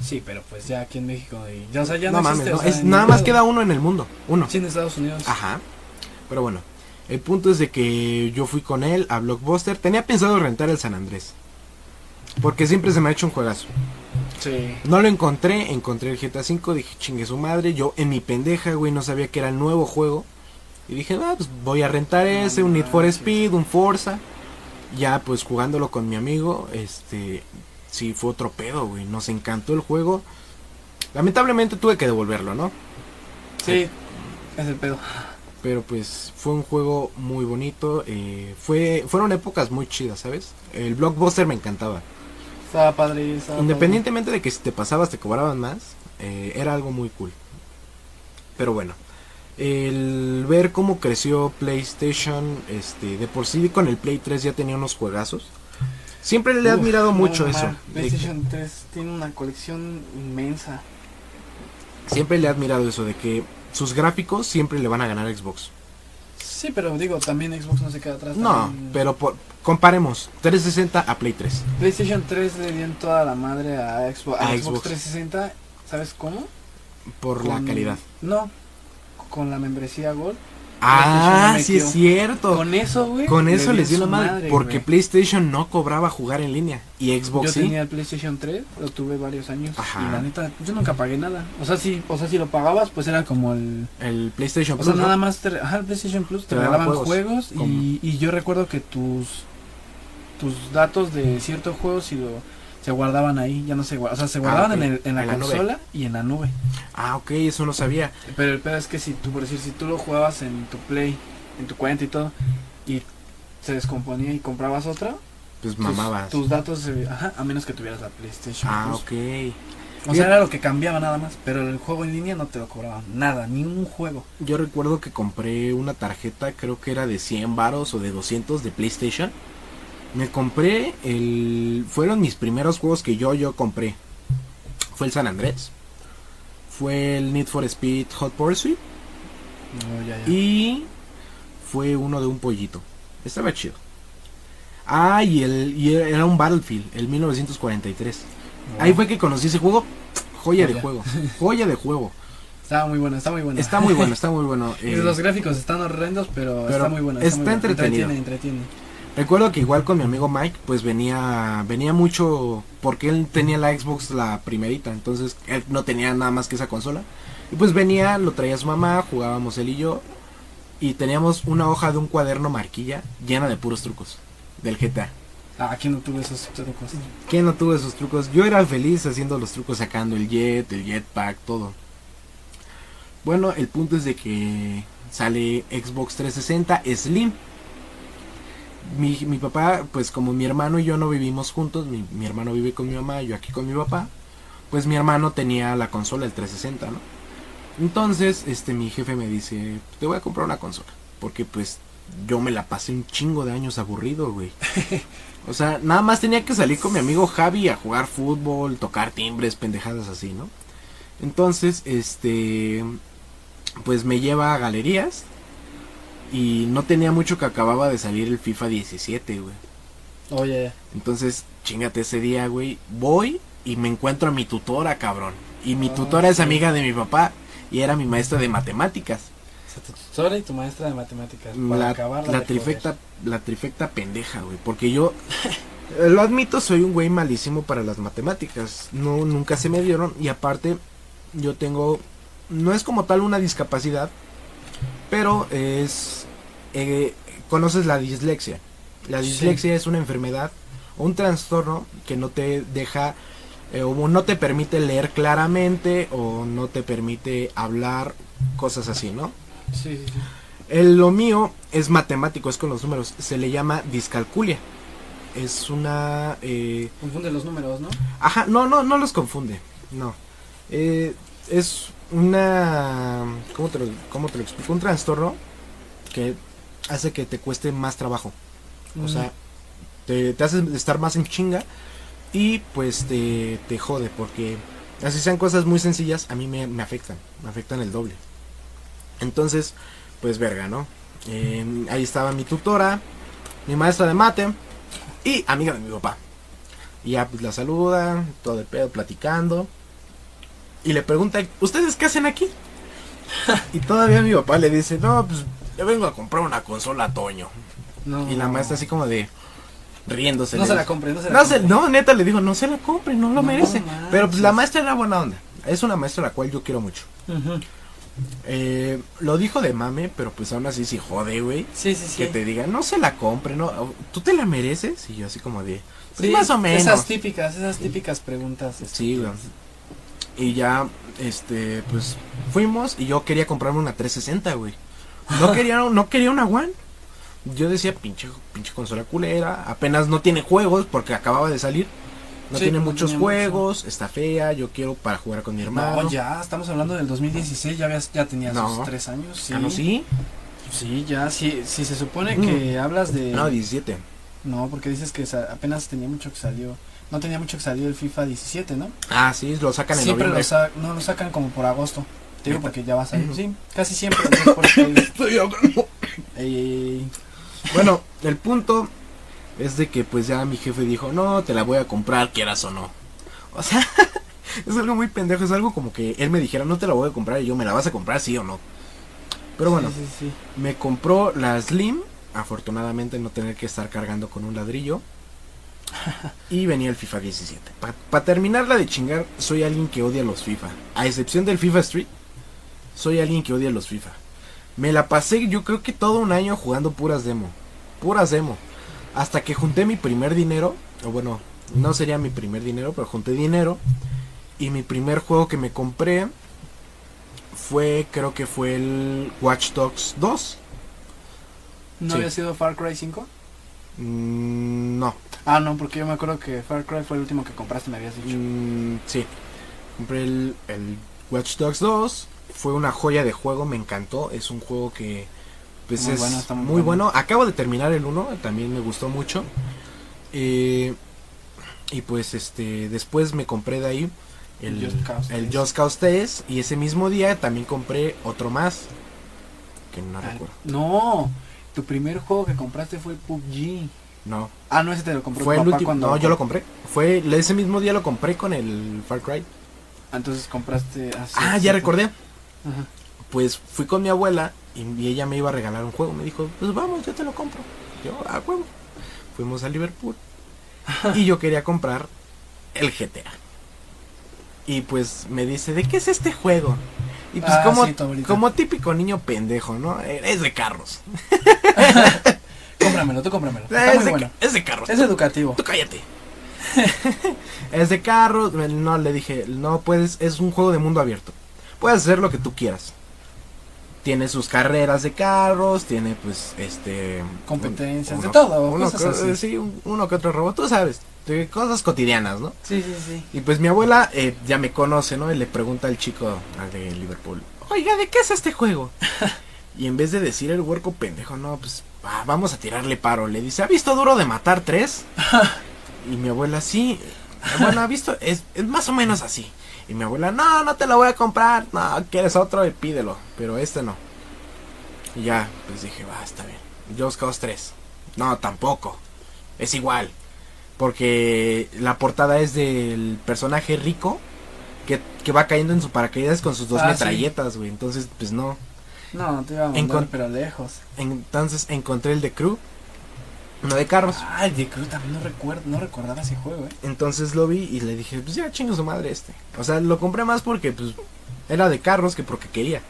Sí, pero pues ya aquí en México. y- ya, o sea, ya no no, mames, no, o sea, es- en nada más queda uno en el mundo, uno. Sí, en Estados Unidos. Ajá. Pero bueno, el punto es de que yo fui con él a Blockbuster. Tenía pensado rentar el San Andrés. Porque siempre se me ha hecho un juegazo. Sí. No lo encontré, encontré el GTA V, dije chingue su madre. Yo en mi pendeja, güey, no sabía que era el nuevo juego. Y dije, ah, pues voy a rentar ese, un Need for. Speed, un Forza. Ya pues jugándolo con mi amigo, este, sí fue otro pedo, güey. Nos encantó el juego. Lamentablemente tuve que devolverlo, ¿no? Sí, es el pedo. Pero pues fue un juego muy bonito. eh, fue, fueron épocas muy chidas, ¿sabes? El blockbuster me encantaba. Estaba padre. Estaba Independientemente de que si te pasabas te cobraban más, eh, era algo muy cool. Pero bueno, el ver cómo creció PlayStation, este, de por sí con el Play 3 ya tenía unos juegazos. Siempre le he admirado mucho eso. que- PlayStation 3 tiene una colección inmensa. Siempre le he admirado eso de que sus gráficos siempre le van a ganar a Xbox. Sí, pero digo, también Xbox no se queda atrás. No, también- pero por- comparemos 360 a Play 3. PlayStation 3 le dieron toda la madre a Xbox, a A Xbox Xbox. 360. ¿Sabes cómo? Por la calidad. No, con la membresía Gold. Ah, sí es cierto. Con eso, güey. Con eso les dio la madre, porque. PlayStation no cobraba jugar en línea y Xbox Yo sí. tenía el PlayStation 3, lo tuve varios años. Ajá. Y la neta, yo nunca pagué nada. O sea, si, o sea, si lo pagabas, pues era como el. El PlayStation O sea, Plus, ¿no? nada más te, ajá, el PlayStation Plus te, Te regalaban juegos. y, y yo recuerdo que tus tus datos de ciertos juegos si lo, se guardaban ahí, ya no se guardaban, o sea, se guardaban Ah, ok. en, el- en la En la nube. consola y en la nube. Ah, ok, eso no sabía. Pero el pedo es que si tú, por decir, si tú lo jugabas en tu Play, en tu cuenta y todo, y se descomponía y comprabas otra, Pues tus- mamabas. tus datos, ajá, a menos que tuvieras la PlayStation Ah, Plus. ok. O sea, era lo que cambiaba nada más, pero el juego en línea no te lo cobraban, nada, ni un juego. Yo recuerdo que compré una tarjeta, creo que era de 100 varos o de 200 de PlayStation. Me compré el... Fueron mis primeros juegos que yo, yo compré. Fue el San Andrés. Fue el Need for Speed Hot Pursuit. No, ya, ya. Y fue uno de un pollito. Estaba chido. Ah, y, el, y era un Battlefield, el 1943. Ahí fue que conocí ese juego. Joya de juego. Joya de juego. Estaba muy bueno, está muy bueno. Está muy bueno, está muy bueno. Y eh, los gráficos están horrendos, pero, pero está muy bueno. está muy bueno. entretenido. Entretiene, entretiene. Recuerdo que igual con mi amigo Mike, pues venía venía mucho porque él tenía la Xbox la primerita, entonces él no tenía nada más que esa consola. Y pues venía, lo traía su mamá, jugábamos él y yo y teníamos una hoja de un cuaderno marquilla llena de puros trucos del GTA. Ah, aquí no tuve esos trucos. ¿Quién no tuvo esos trucos? Yo era feliz haciendo los trucos, sacando el jet, el jetpack, todo. Bueno, el punto es de que sale Xbox 360 Slim. Mi, mi papá, pues como mi hermano y yo no vivimos juntos, mi, mi hermano vive con mi mamá, yo aquí con mi papá, pues mi hermano tenía la consola, el 360, ¿no? Entonces, este, mi jefe me dice, te voy a comprar una consola, porque pues yo me la pasé un chingo de años aburrido, güey. O sea, nada más tenía que salir con mi amigo Javi a jugar fútbol, tocar timbres, pendejadas así, ¿no? Entonces, este, pues me lleva a galerías y no tenía mucho que acababa de salir el FIFA 17, güey. Oye, Entonces, chingate ese día, güey. Voy y me encuentro a mi tutora, cabrón. Y mi Ah, tutora es amiga de mi papá y era mi maestra de matemáticas. o sea, tu tutora y tu maestra de matemáticas. Para La, acabarla la de trifecta, la trifecta pendeja, güey. Porque yo, lo admito, soy un güey malísimo para las matemáticas. No, nunca se me dieron. Y aparte, yo tengo, no es como tal una discapacidad, pero es, eh, conoces la dislexia. La Sí. dislexia es una enfermedad o un trastorno que no te deja eh, o no te permite leer claramente o no te permite hablar cosas así, ¿no? Sí, sí, sí. El, lo mío es matemático, es con los números. Se le llama discalculia. Es una... eh, Confunde los números, ¿no? ajá, no, no, no los confunde. No. Eh, es una... ¿cómo te, lo, ¿Cómo te lo explico? Un trastorno que hace que te cueste más trabajo. O Mm. sea, te, te hace estar más en chinga y pues te, te jode porque así sean cosas muy sencillas, a mí me, me afectan, me afectan el doble. Entonces, pues verga, ¿no? Eh, ahí estaba mi tutora, mi maestra de mate y amiga de mi papá. Y ya pues la saluda, todo el pedo platicando. Y le pregunta, ¿ustedes qué hacen aquí? y todavía mi papá le dice, no, pues yo vengo a comprar una consola a Toño. No. Y la maestra así como de riéndose. No se la dijo, compre, no se la no, se- compre. no, neta le digo, no se la compre, no lo No merece. manches. Pero pues la maestra era buena onda. Es una maestra a la cual yo quiero mucho. Eh, lo dijo de mame, pero pues aún así sí jode, güey. Sí, sí, sí. Que te diga, no se la compre, no. ¿Tú te la mereces? Y yo así como de, pues, Sí, más o menos. Esas típicas, esas típicas preguntas. Sí, güey. estúpidas. Y ya, este, pues fuimos y yo quería comprarme una 360, güey. No quería, no quería una One. Yo decía, pinche, pinche consola culera. Apenas no tiene juegos porque acababa de salir. No Sí, tiene no muchos juegos, está fea. Yo quiero para jugar con mi hermano. No, ya, estamos hablando del 2016, ya, habías, ya tenías No. sus tres años. Sí, Ah, no, sí. Sí, ya, sí, si se supone que hablas de... No, 17. No, porque dices que apenas tenía mucho que salió. No tenía mucho que salió el FIFA 17, ¿no? Ah, sí, lo sacan en Siempre noviembre. lo, sa- no, lo sacan como por agosto. Te digo porque ya va a. Ujú. Sí, casi siempre. Estoy ahogando. Ey, ey, ey. Bueno, el punto es de que pues ya mi jefe dijo, no, te la voy a comprar, quieras o no. O sea, es algo muy pendejo, es algo como que él me dijera, no te la voy a comprar y yo me la vas a comprar, sí o no. Pero bueno, Sí, sí, sí. me compró la Slim, afortunadamente no tener que estar cargando con un ladrillo. Y venía el FIFA 17. Para terminarla de chingar, soy alguien que odia los FIFA. A excepción del FIFA Street, soy alguien que odia los FIFA. Me la pasé yo creo que todo un año jugando puras demo. Puras demo. Hasta que junté mi primer dinero. O bueno, no sería mi primer dinero, pero junté dinero. Y mi primer juego que me compré fue, creo que fue el Watch Dogs 2. ¿No Sí. había sido Far Cry 5? Mm, no. Ah, no, porque yo me acuerdo que Far Cry fue el último que compraste, me habías dicho. Mm, sí. Compré el, el Watch Dogs 2. Fue una joya de juego, me encantó. Es un juego que pues Muy es bueno, está muy muy bueno. bueno. Acabo de terminar el 1, también me gustó mucho. Eh, y pues este después me compré de ahí el Just Cause el 3. Just Cause 3 y ese mismo día también compré otro más que no Ah, recuerdo. no, tu primer juego que compraste fue PUBG. No, Ah, no, ese te lo compró fue tu el papá último. cuando... No, yo lo compré. Fue ese mismo día lo compré con el Far Cry. Ah, Entonces compraste... Ah, sí, Ah, ya recordé. Ajá. pues fui con mi abuela y, ella me iba a regalar un juego. Me dijo, pues vamos, yo te lo compro. Yo, a huevo. Fuimos a Liverpool y yo quería comprar el GTA. Y pues me dice, ¿de qué es este juego? Y pues Ah, como, sí, como típico niño pendejo, ¿no? Es de carros. Cómpramelo, tú cómpramelo. Está es, muy de, bueno. es de carros. Es tú- educativo. Tú cállate. es de carros. No, le dije, no puedes, es un juego de mundo abierto. Puedes hacer lo que tú quieras. Tiene sus carreras de carros, tiene pues este... Competencias, de todo, Uno, cosas así. sí, un- uno que otro robot, tú sabes, de cosas cotidianas, ¿no? Sí, sí, sí. Y pues mi abuela eh, ya me conoce, ¿no? Y le pregunta al chico al de Liverpool, oiga, ¿de qué es este juego? y en vez de decir el huerco pendejo, no, pues ah, vamos a tirarle paro. Le dice, ¿ha visto Duro de Matar 3? y mi abuela, sí. Bueno, ¿ha visto? Es, es más o menos así. Y mi abuela, no, no te lo voy a comprar. No, quieres otro y pídelo. Pero este no. Y ya, pues dije, va, está bien. Just Cause 3. No, tampoco. Es igual. Porque la portada es del personaje rico que, que va cayendo en su paracaídas con sus dos Ah, metralletas, güey. Entonces, pues no. No, te iba a mandar, Encon- pero lejos. Entonces encontré el de Crew. No de carros. El de Crew también no recuerdo, no recordaba ese juego, eh. Entonces lo vi y le dije, pues ya chingo su madre este. O sea, lo compré más porque pues era de carros que porque quería.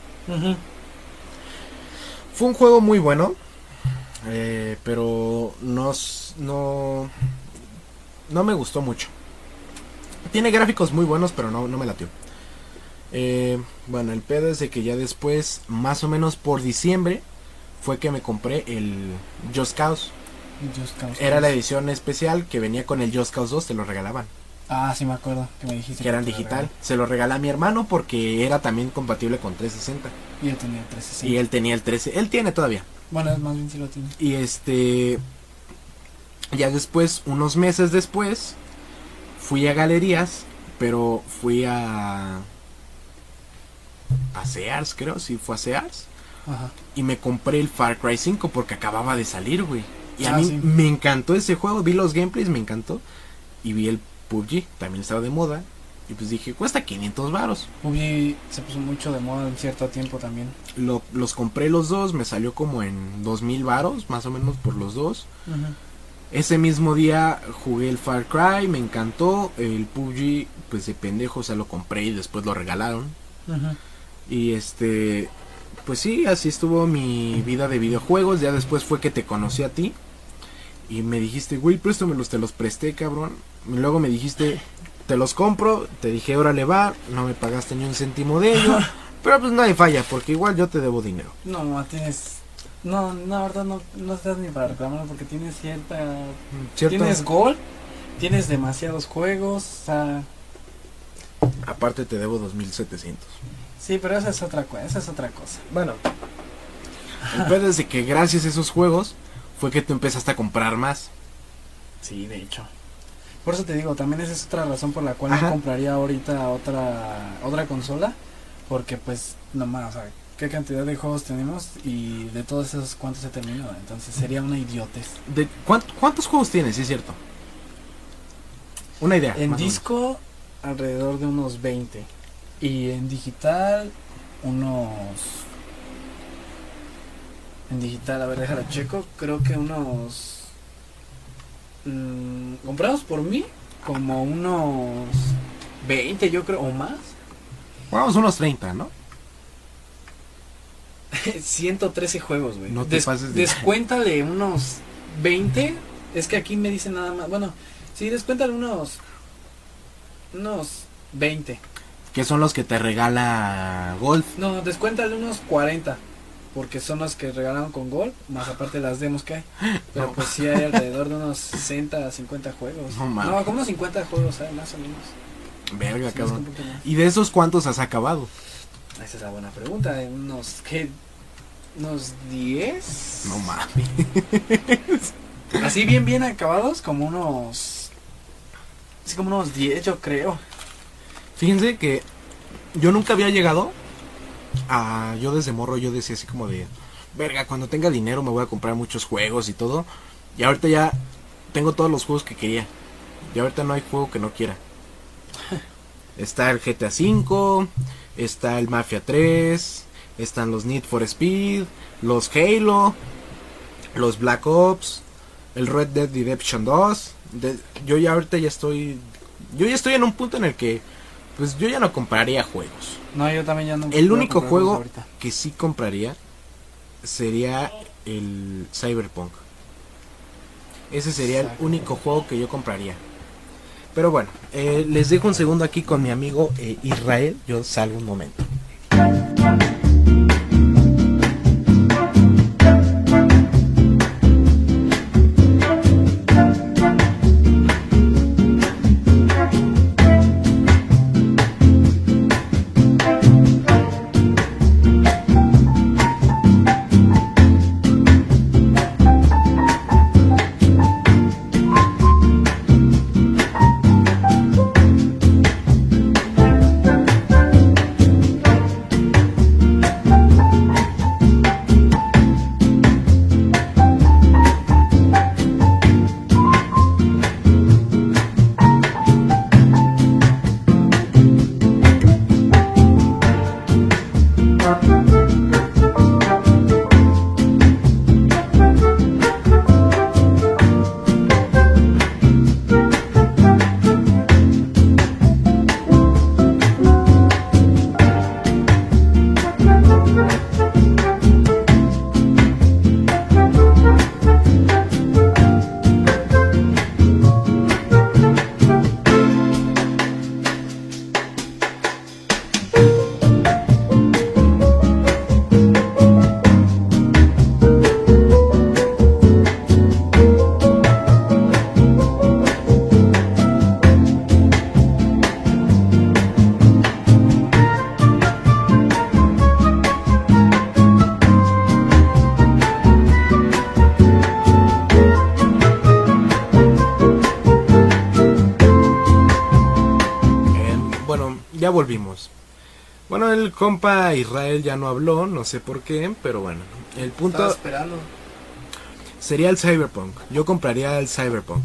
Fue un juego muy bueno. eh, pero no, no, no me gustó mucho. Tiene gráficos muy buenos, pero no, no me latió. Eh, bueno, el pedo es de que ya después, más o menos por diciembre, fue que me compré el Just Cause. Just Cause Era la 3. edición especial que venía con el Just Cause 2, te lo regalaban. Ah, sí me acuerdo que me dijiste. Que eran te lo digital. Se lo regalé a mi hermano porque era también compatible con 360. Y yo tenía 13. Y él tenía el 13. Él tiene todavía. Bueno, más bien sí lo tiene. Y este. Ya después, unos meses después, fui a galerías, pero fui a. A Sears, creo, sí, fue a Sears. Ajá. Y me compré el Far Cry 5 porque acababa de salir, güey. Y a Ah, mí sí. me encantó ese juego, vi los gameplays, me encantó. Y vi el PUBG, también estaba de moda. Y pues dije, cuesta 500 varos. PUBG se puso mucho de moda en cierto tiempo también. Lo- los compré los dos, me salió como en 2000 varos, más o menos por los dos. Ese mismo día jugué el Far Cry, me encantó. El PUBG, pues de pendejo, o sea, lo compré y después lo regalaron. Y este, pues sí, así estuvo mi vida de videojuegos. Ya después fue que te conocí a ti. Y me dijiste, güey, préstamelos, te los presté, cabrón. Y luego me dijiste, te los compro. Te dije, órale va, no me pagaste ni un céntimo de ello. Pero pues hay falla, porque igual yo te debo dinero. No, tienes... No, no, la verdad no, no estás ni para reclamarlo porque tienes cierta... ¿Cierto? Tienes gol, tienes demasiados juegos, o sea... Aparte te debo 2700. Sí, pero esa es otra, esa es otra cosa. Bueno, el pedo es de que gracias a esos juegos fue que tú empezaste a comprar más. Sí, de hecho. Por eso te digo, también esa es otra razón por la cual Ajá. no compraría ahorita otra otra consola, porque pues nomás, o sea, qué cantidad de juegos tenemos y de todos esos cuántos he terminado, entonces sería una idiotez. De, ¿cuánt- ¿Cuántos juegos tienes? Sí, es cierto. Una idea. En disco alrededor de unos 20 y en digital unos en digital, a ver, déjala checo, creo que unos mm, comprados por mí como unos 20 yo creo o más. Vamos, unos 30, ¿no? 113 juegos, güey. No te Des- pases de- Descuéntale unos 20. Es que aquí me dicen nada más. Bueno, sí, descuéntale unos. Unos 20. Que son los que te regala Golf. No, descuéntale unos 40. Porque son los que regalaron con Gol. Más aparte las demos que hay. Pero No. pues sí hay alrededor de unos 60 a 50 juegos. No, mames. No, como unos 50 juegos hay, más o menos. Verga, Sí, cabrón. ¿Y de esos cuántos has acabado? Esa es la buena pregunta. Unos. ¿Qué? Unos 10. No mames. Así bien, bien acabados, como unos. Así como unos 10, yo creo. Fíjense que yo nunca había llegado a. Yo desde morro yo decía así como de. Verga, cuando tenga dinero me voy a comprar muchos juegos y todo. Y ahorita ya tengo todos los juegos que quería. Y ahorita no hay juego que no quiera. Está el GTA V, está el Mafia 3, están los Need for Speed, los Halo, los Black Ops, el Red Dead Redemption 2. De- yo ya ahorita ya estoy yo ya estoy en un punto en el que pues yo ya no compraría juegos. No, yo también ya no. El único juego ahorita. que sí compraría sería el Cyberpunk. Ese sería el único juego que yo compraría. Pero bueno, eh, les dejo un segundo aquí con mi amigo eh, Israel. Yo salgo un momento. Compa Israel ya no habló, no sé por qué, pero bueno. El punto esperando. sería el Cyberpunk. Yo compraría el Cyberpunk.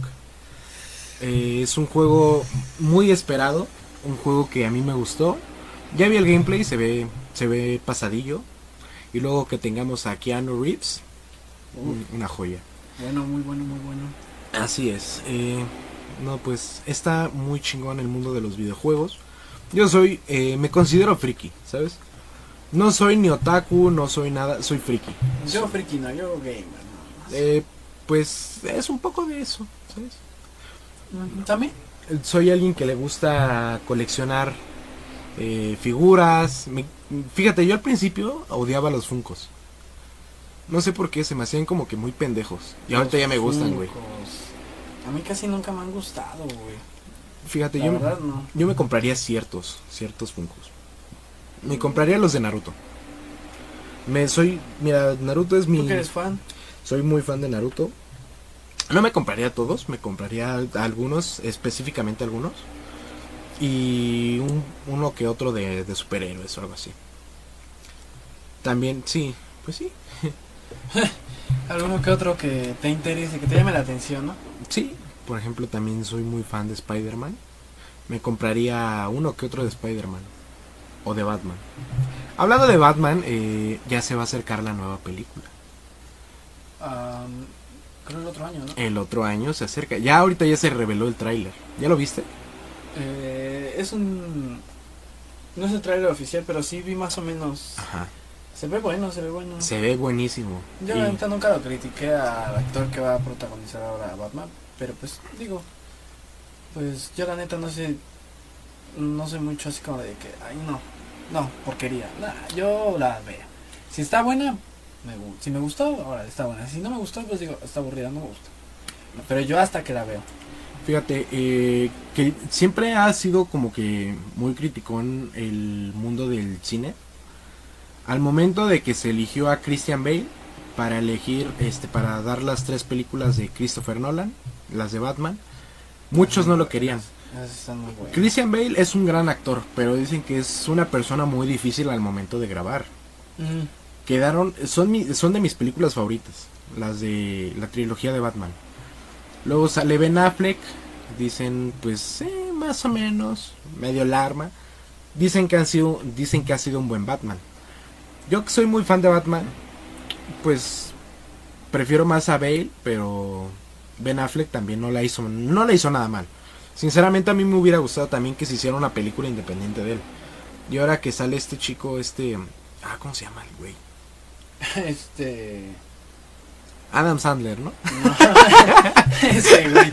Eh, es un juego muy esperado, un juego que a mí me gustó. Ya vi el gameplay, se ve, se ve pasadillo. Y luego que tengamos a Keanu Reeves, un- una joya. Bueno, muy bueno, muy bueno. Así es. eh, no, pues está muy chingón el mundo de los videojuegos. Yo soy, eh, me considero friki, ¿sabes? No soy ni otaku, no soy nada, soy friki. Yo friki no, yo gamer. no. Eh, pues es un poco de eso, ¿sabes? ¿También? Soy alguien que le gusta coleccionar eh, figuras. Me- fíjate, yo al principio odiaba los Funcos. No sé por qué, se me hacían como que muy pendejos. Y ahorita ya me gustan, güey. A mí casi nunca me han gustado, güey. Fíjate, yo, verdad, no. yo me compraría ciertos, ciertos Funkos. Me compraría los de Naruto. Me soy, mira, Naruto es mi, ¿Tú que eres fan? soy muy fan de Naruto. No me compraría todos, me compraría algunos, específicamente algunos. Y un- uno que otro de, de superhéroes o algo así. También, sí, pues sí. Alguno que otro que te interese, que te llame la atención, ¿no? Sí, por ejemplo, también soy muy fan de Spider-Man. Me compraría uno que otro de Spider-Man. O de Batman. Hablando de Batman, eh, ya se va a acercar la nueva película. Am, creo el otro año, ¿no? El otro año se acerca. Ya ahorita ya se reveló el tráiler. ¿Ya lo viste? Eh, es un... No es el trailer oficial, pero sí vi más o menos... Ajá. Se ve bueno, se ve bueno. Se ve buenísimo. Yo Y- nunca lo critiqué al actor que va a protagonizar ahora a Batman, pero pues digo, pues yo la neta no sé, no sé mucho así como de que, ay no, no, porquería, nah, yo la veo. Si está buena, me, si me gustó, ahora está buena. Si no me gustó, pues digo, está aburrida, no me gusta. Pero yo hasta que la veo. Fíjate, eh, que siempre ha sido como que muy criticón el mundo del cine. Al momento de que se eligió a Christian Bale para elegir, este, para dar las tres películas de Christopher Nolan, las de Batman, muchos no lo querían. Christian Bale es un gran actor, pero dicen que es una persona muy difícil al momento de grabar. Quedaron, son, mi- son de mis películas favoritas, las de la trilogía de Batman. Luego sale Ben Affleck, dicen pues eh, más o menos, medio larma. Dicen que han sido, dicen que ha sido un buen Batman. Yo que soy muy fan de Batman, pues prefiero más a Bale, pero Ben Affleck también no la hizo, no la hizo nada mal. Sinceramente a mí me hubiera gustado también que se hiciera una película independiente de él. Y ahora que sale este chico, este, ah, ¿cómo se llama el güey? Este... Adam Sandler, ¿no? No. Ese güey.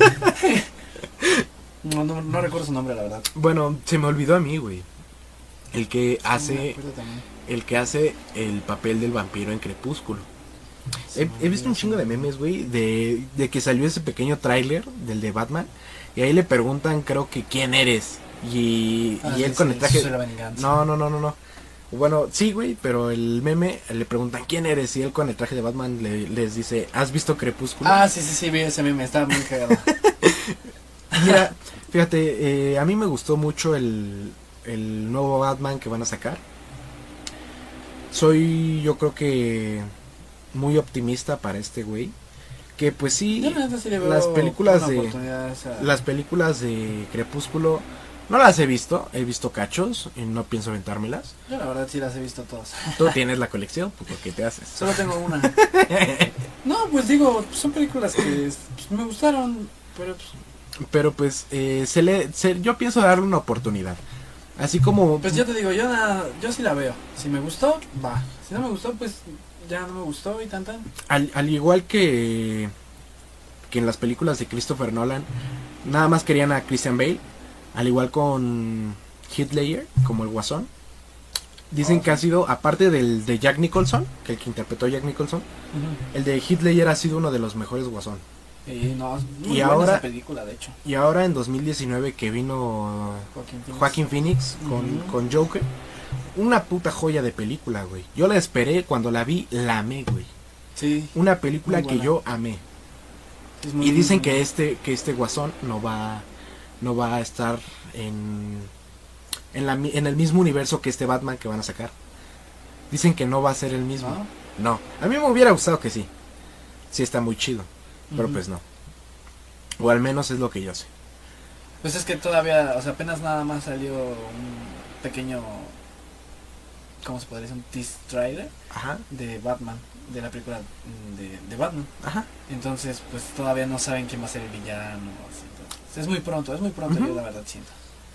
No, no, no recuerdo su nombre, la verdad. Bueno, se me olvidó a mí, güey. El que hace, el que hace el papel del vampiro en Crepúsculo. He, visto un chingo de memes, güey, de, de que salió ese pequeño tráiler del de Batman. Y ahí le preguntan, creo que, ¿quién eres? Y, Ah, y sí, él con sí, el traje... No, no, no, no, no. Bueno, sí, güey, pero el meme le preguntan, ¿quién eres? Y él con el traje de Batman le- les dice, ¿has visto Crepúsculo? Ah, sí, sí, sí, vi ese meme, estaba muy cagado. Mira, fíjate, eh, a mí me gustó mucho el, el nuevo Batman que van a sacar. Soy, yo creo que muy optimista para este güey. Que pues sí, las películas de- a las películas de Crepúsculo no las he visto, he visto cachos y no pienso aventármelas. Yo la verdad sí las he visto todas. Tú tienes la colección, pues ¿por qué te haces? Solo tengo una. No, pues digo, son películas que pues, me gustaron, pero pues, Pero pues eh, se le, se- yo pienso darle una oportunidad. Así como pues yo te digo, yo nada, yo sí la veo. Si me gustó, va. Si no me gustó, pues ya no me gustó y tan tan. al, al igual que que en las películas de Christopher Nolan nada más querían a Christian Bale al igual con Ledger como el Guasón dicen Oh, que ha sido aparte del de Jack Nicholson que el que interpretó Jack Nicholson el de Ledger ha sido uno de los mejores Guasón Y no, es muy Y buena ahora- esa película, de hecho. y ahora en 2019 que vino Joaquín Phoenix. Con, con Joker una puta joya de película güey yo la esperé cuando la vi la amé güey Sí. una película que yo amé muy- Y dicen que este, que este guasón no va, no va a estar en, en, la, en el mismo universo que este Batman que van a sacar. Dicen que no va a ser el mismo. ¿No? No, a mí me hubiera gustado que sí. Sí está muy chido, pero pues no. O al menos es lo que yo sé. Pues es que todavía, o sea, apenas nada más salió un pequeño. ¿Cómo se podría decir? Un tease trailer Ajá, de Batman, de la película mm, de, de Batman. ajá. Entonces, pues todavía no saben quién va a ser el villano. así, entonces, es muy pronto, es muy pronto, yo la verdad siento.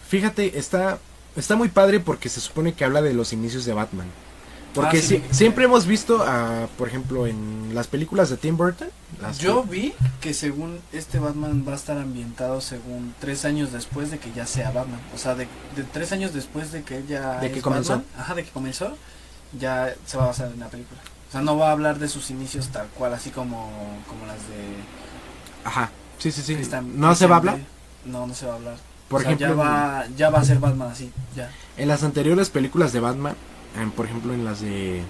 Fíjate, está, está muy padre porque se supone que habla de los inicios de Batman. Porque Ah, sí, si- siempre hemos visto, a, por ejemplo, en las películas de Tim Burton. las Yo vi que según este Batman va a estar ambientado según tres años después de que ya sea Batman. O sea, de, de tres años después de que ya De que comenzó. Batman, ajá, de que comenzó, ya se va a basar en la película. O sea, no va a hablar de sus inicios tal cual, así como, como las de Ajá, sí, sí, sí. ¿No se va a hablar? No, no se va a hablar. Por O sea, ejemplo, ya va, ya va a ser Batman así, ya. En las anteriores películas de Batman, en- por ejemplo en las de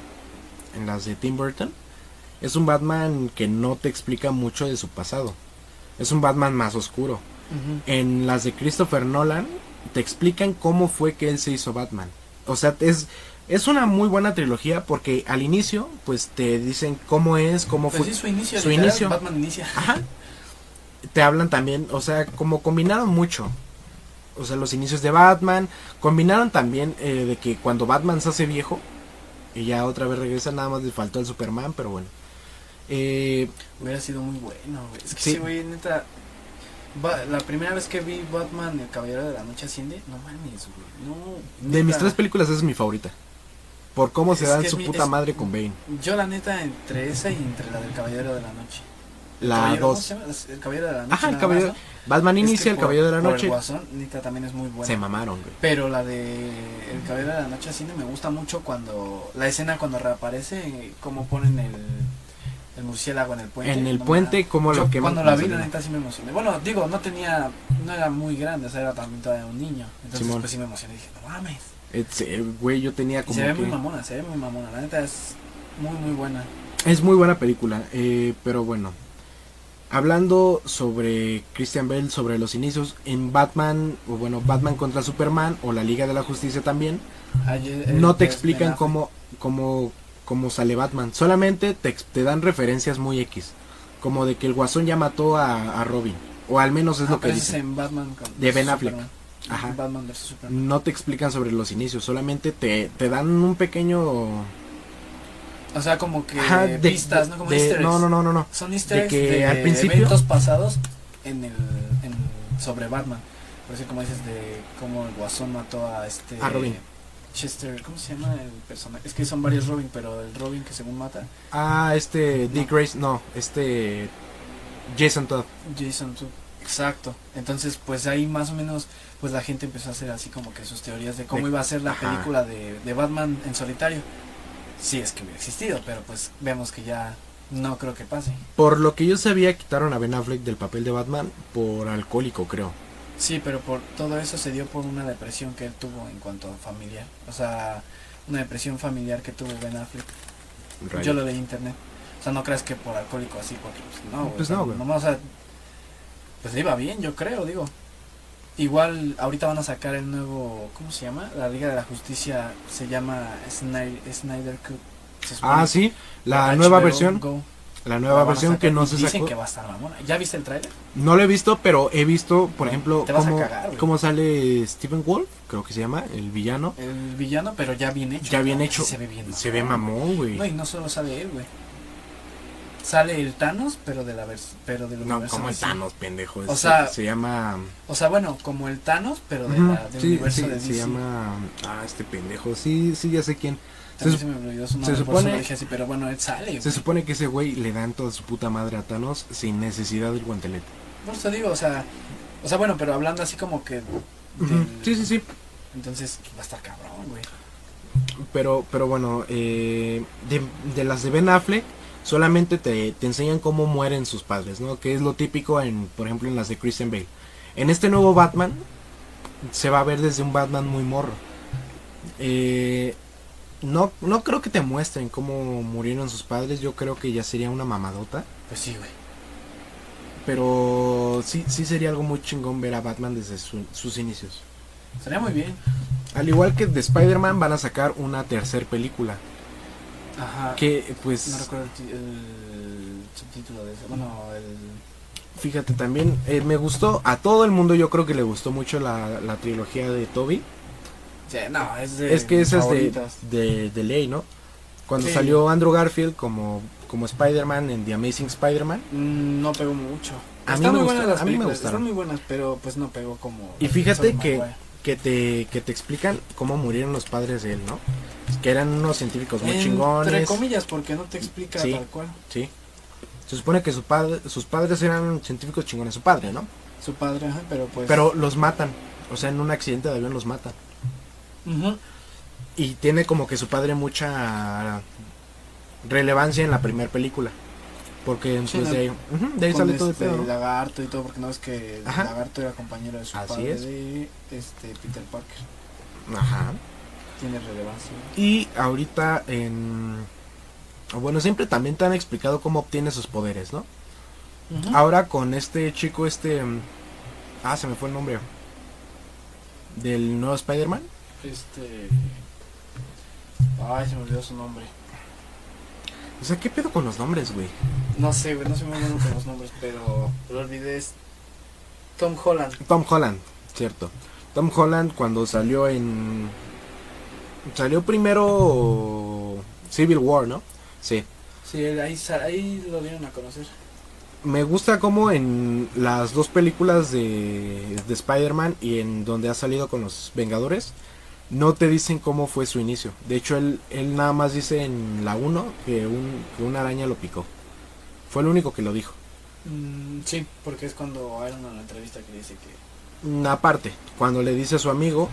en las de Tim Burton, es un Batman que no te explica mucho de su pasado. Es un Batman más oscuro. En las de Christopher Nolan te explican cómo fue que él se hizo Batman. O sea, es, es una muy buena trilogía porque al inicio pues te dicen cómo es, cómo Pues fue. sí, su inicio. su literal, inicio. Batman inicia. Ajá. Te hablan también, o sea, como combinaron mucho. O sea, los inicios de Batman. Combinaron también eh, de que cuando Batman se hace viejo. Y ya otra vez regresa, nada más le faltó el Superman, pero bueno. Eh, Hubiera sido muy bueno, güey. Es que Sí. sí, güey, neta. la primera vez que vi Batman, el Caballero de la Noche Asciende, no mames, güey. No. de mis tres películas esa es mi favorita. Por cómo se dan su mi- puta es- madre con Bane. Yo, la neta, entre esa y entre la del Caballero de la Noche. La Caballero, ¿cómo 2. se llama? El Caballero de la Noche. Ajá, el caballero. más, ¿no? Batman Es que inicia el por- Caballero de la Noche. El Guasón, neta, también es muy buena. Se mamaron, güey. Pero la de El Caballero de la Noche Asciende me gusta mucho cuando. La escena cuando reaparece, cómo ponen el. El murciélago en el puente. En el no puente, cómo Yo lo queman. Cuando la vi, la neta sí me emocioné. Bueno, digo, no tenía. No era muy grande, o sea, era también todavía un niño. Entonces, Simón. pues sí me emocioné. Dije, no mames. Es, eh, Güey, yo tenía Y como se ve que... muy mamona, se ve muy mamona. La neta es muy, muy buena. Es muy buena película, eh, pero bueno. Hablando sobre Christian Bale, sobre los inicios en Batman, o bueno, Batman contra Superman o la Liga de la Justicia también, Ayer- no te eh, explican cómo, cómo, cómo sale Batman. Solamente te, te dan referencias muy X. Como de que el Guasón ya mató a, a Robin. O al menos es Ah, lo que ese es dicen. en Batman De Ben Affleck. Ajá. Batman. No te explican sobre los inicios. Solamente te, te dan un pequeño... O sea, como que Ajá, de- vistas, ¿no? Como de- easter eggs. no, no, no, no, no. Son easter de eggs que de al principio- eventos pasados en el en, sobre Batman. Por eso como dices de cómo el Guasón mató a este A Robin. Chester, ¿cómo se llama el personaje? Es que son varios Robin, pero el Robin que según mata, Ah, este Dick Grace, no, este Jason Todd. Jason Todd. Exacto. Entonces, pues ahí más o menos pues la gente empezó a hacer así como que sus teorías de cómo De- iba a ser la ajá. película de, de Batman en solitario. Si es que hubiera existido, pero pues vemos que ya no creo que pase. Por lo que yo sabía, quitaron a Ben Affleck del papel de Batman por alcohólico, creo. Sí, pero por todo eso se dio por una depresión que él tuvo en cuanto a familiar. O sea, una depresión familiar que tuvo Ben Affleck. Yo lo leí en internet. O sea, no creas que por alcohólico así, porque pues, no, Pues o sea, no, nomás, o sea, pues le iba bien, yo creo, digo. Igual ahorita van a sacar el nuevo, ¿cómo se llama? La Liga de la Justicia se llama Snyder, Snyder Cut. Ah, sí, la nueva HBO versión, Go. la nueva van a versión que no se Dicen sacó. que va a estar mamona. ¿Ya viste el trailer? No lo he visto, pero he visto, por ejemplo, Te vas a cómo, cagar, cómo sale Stephen Wolf, creo que se llama, el villano. El villano, pero ya bien hecho. Ya bien ¿no? hecho. Se ve bien. Se ve mamón. güey. No, y no solo sale él, güey. Sale el Thanos, pero de la pero del No, universo como el. Thanos, pendejo. O sea, se llama. O sea, bueno, como el Thanos, pero de la, del sí, universo sí, de DC. se llama. Ah, este pendejo. Sí, sí, ya sé quién. También se se, me olvidó su se nombre, eso supone- dije así, pero bueno, él sale, Se supone que ese güey le dan toda su puta madre a Thanos sin necesidad del guantelete. Por eso digo, o sea, o sea, bueno, pero hablando así como que del- Sí, sí, sí. entonces va a estar cabrón, güey. Pero, pero bueno, eh, de, de las de Ben Affleck, solamente te, te enseñan cómo mueren sus padres, ¿no? Que es lo típico en, por ejemplo, en las de Christian Bale. En este nuevo Batman, se va a ver desde un Batman muy morro. Eh, no, no creo que te muestren cómo murieron sus padres, yo creo que ya sería una mamadota. Pues sí, güey. Pero sí, sí sería algo muy chingón ver a Batman desde su- sus inicios. Estaría muy bien. Al igual que de Spider-Man van a sacar una tercer película. Ajá. Que pues... No recuerdo el, subtítulo de eso. Bueno, el Fíjate también, eh, me gustó, a todo el mundo yo creo que le gustó mucho la, la trilogía de Toby. Sí, no, es de Es que esa es de, de, de ley, ¿no? Cuando Sí. salió Andrew Garfield como, como Spider-Man en The Amazing Spider-Man. Mm, No pegó mucho. A mí me muy gustó- buenas las a mí me gustaron. Están muy buenas, pero pues no pegó como. Y fíjate que-. Que te, que te explican cómo murieron los padres de él, ¿no? Que eran unos científicos muy Entre chingones. comillas, porque no te explica Sí. tal cual. Sí. Se supone que su padre, sus padres eran científicos chingones, su padre, ¿no? Su padre, ajá, pero pues. Pero los matan. O sea, en un accidente de avión los matan. Ujú. Y tiene como que su padre mucha relevancia en la primera película. Porque Sí, pues, de ahí, ujú, de ahí sale todo el este pedo. ¿no? lagarto y todo, porque no es que el Ajá. lagarto era compañero de su Así padre es. de este Peter Parker. Ajá. Tiene relevancia. Y ahorita en... Bueno, siempre también te han explicado cómo obtiene sus poderes, ¿no? Ahora con este chico, este... Ah, se me fue el nombre. Del nuevo Spider-Man. Este. Ay, se me olvidó su nombre. O sea, ¿qué pedo con los nombres, güey? No sé, güey, no soy muy bueno con los nombres, pero lo olvidé. Es Tom Holland. Tom Holland, cierto. Tom Holland cuando salió en... Salió primero Civil War, ¿no? Sí. Sí, ahí, ahí lo dieron a conocer. Me gusta como en las dos películas de, de Spider-Man y en donde ha salido con los Vengadores, no te dicen cómo fue su inicio. De hecho, él, él nada más dice en la 1 que, un, que una araña lo picó. Fue el único que lo dijo. Mm, sí, porque es cuando Iron en la entrevista que dice que. Aparte, cuando le dice a su amigo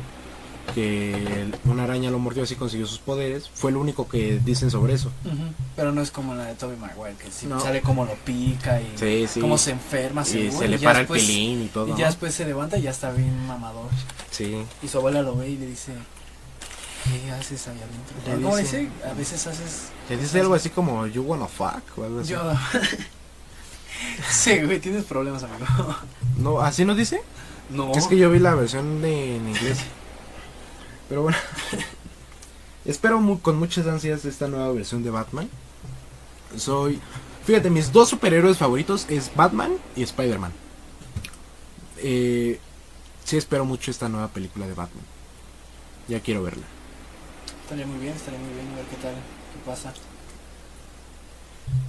que una araña lo mordió así consiguió sus poderes, fue el único que dicen sobre eso. Pero no es como la de Tobey Maguire, que sí No. sale como lo pica y Sí, sí. cómo se enferma, y se le para el después- pilín y todo. Y ¿no? ya después se levanta y ya está bien mamador. Sí. Y su abuela lo ve y le dice, ¿qué haces ahí adentro? Le ¿Cómo dice- dice? A veces haces... Le dice algo así como, you wanna fuck o algo así. Yo... sí, güey, tienes problemas, amigo. No, ¿así no dice? No. Es que yo vi la versión de, en inglés. Pero bueno. Espero con muchas ansias esta nueva versión de Batman. Soy... Fíjate, mis dos superhéroes favoritos es Batman y Spider-Man. Eh, sí espero mucho esta nueva película de Batman. Ya quiero verla. Estaría muy bien, estaría muy bien, a ver qué tal, qué pasa.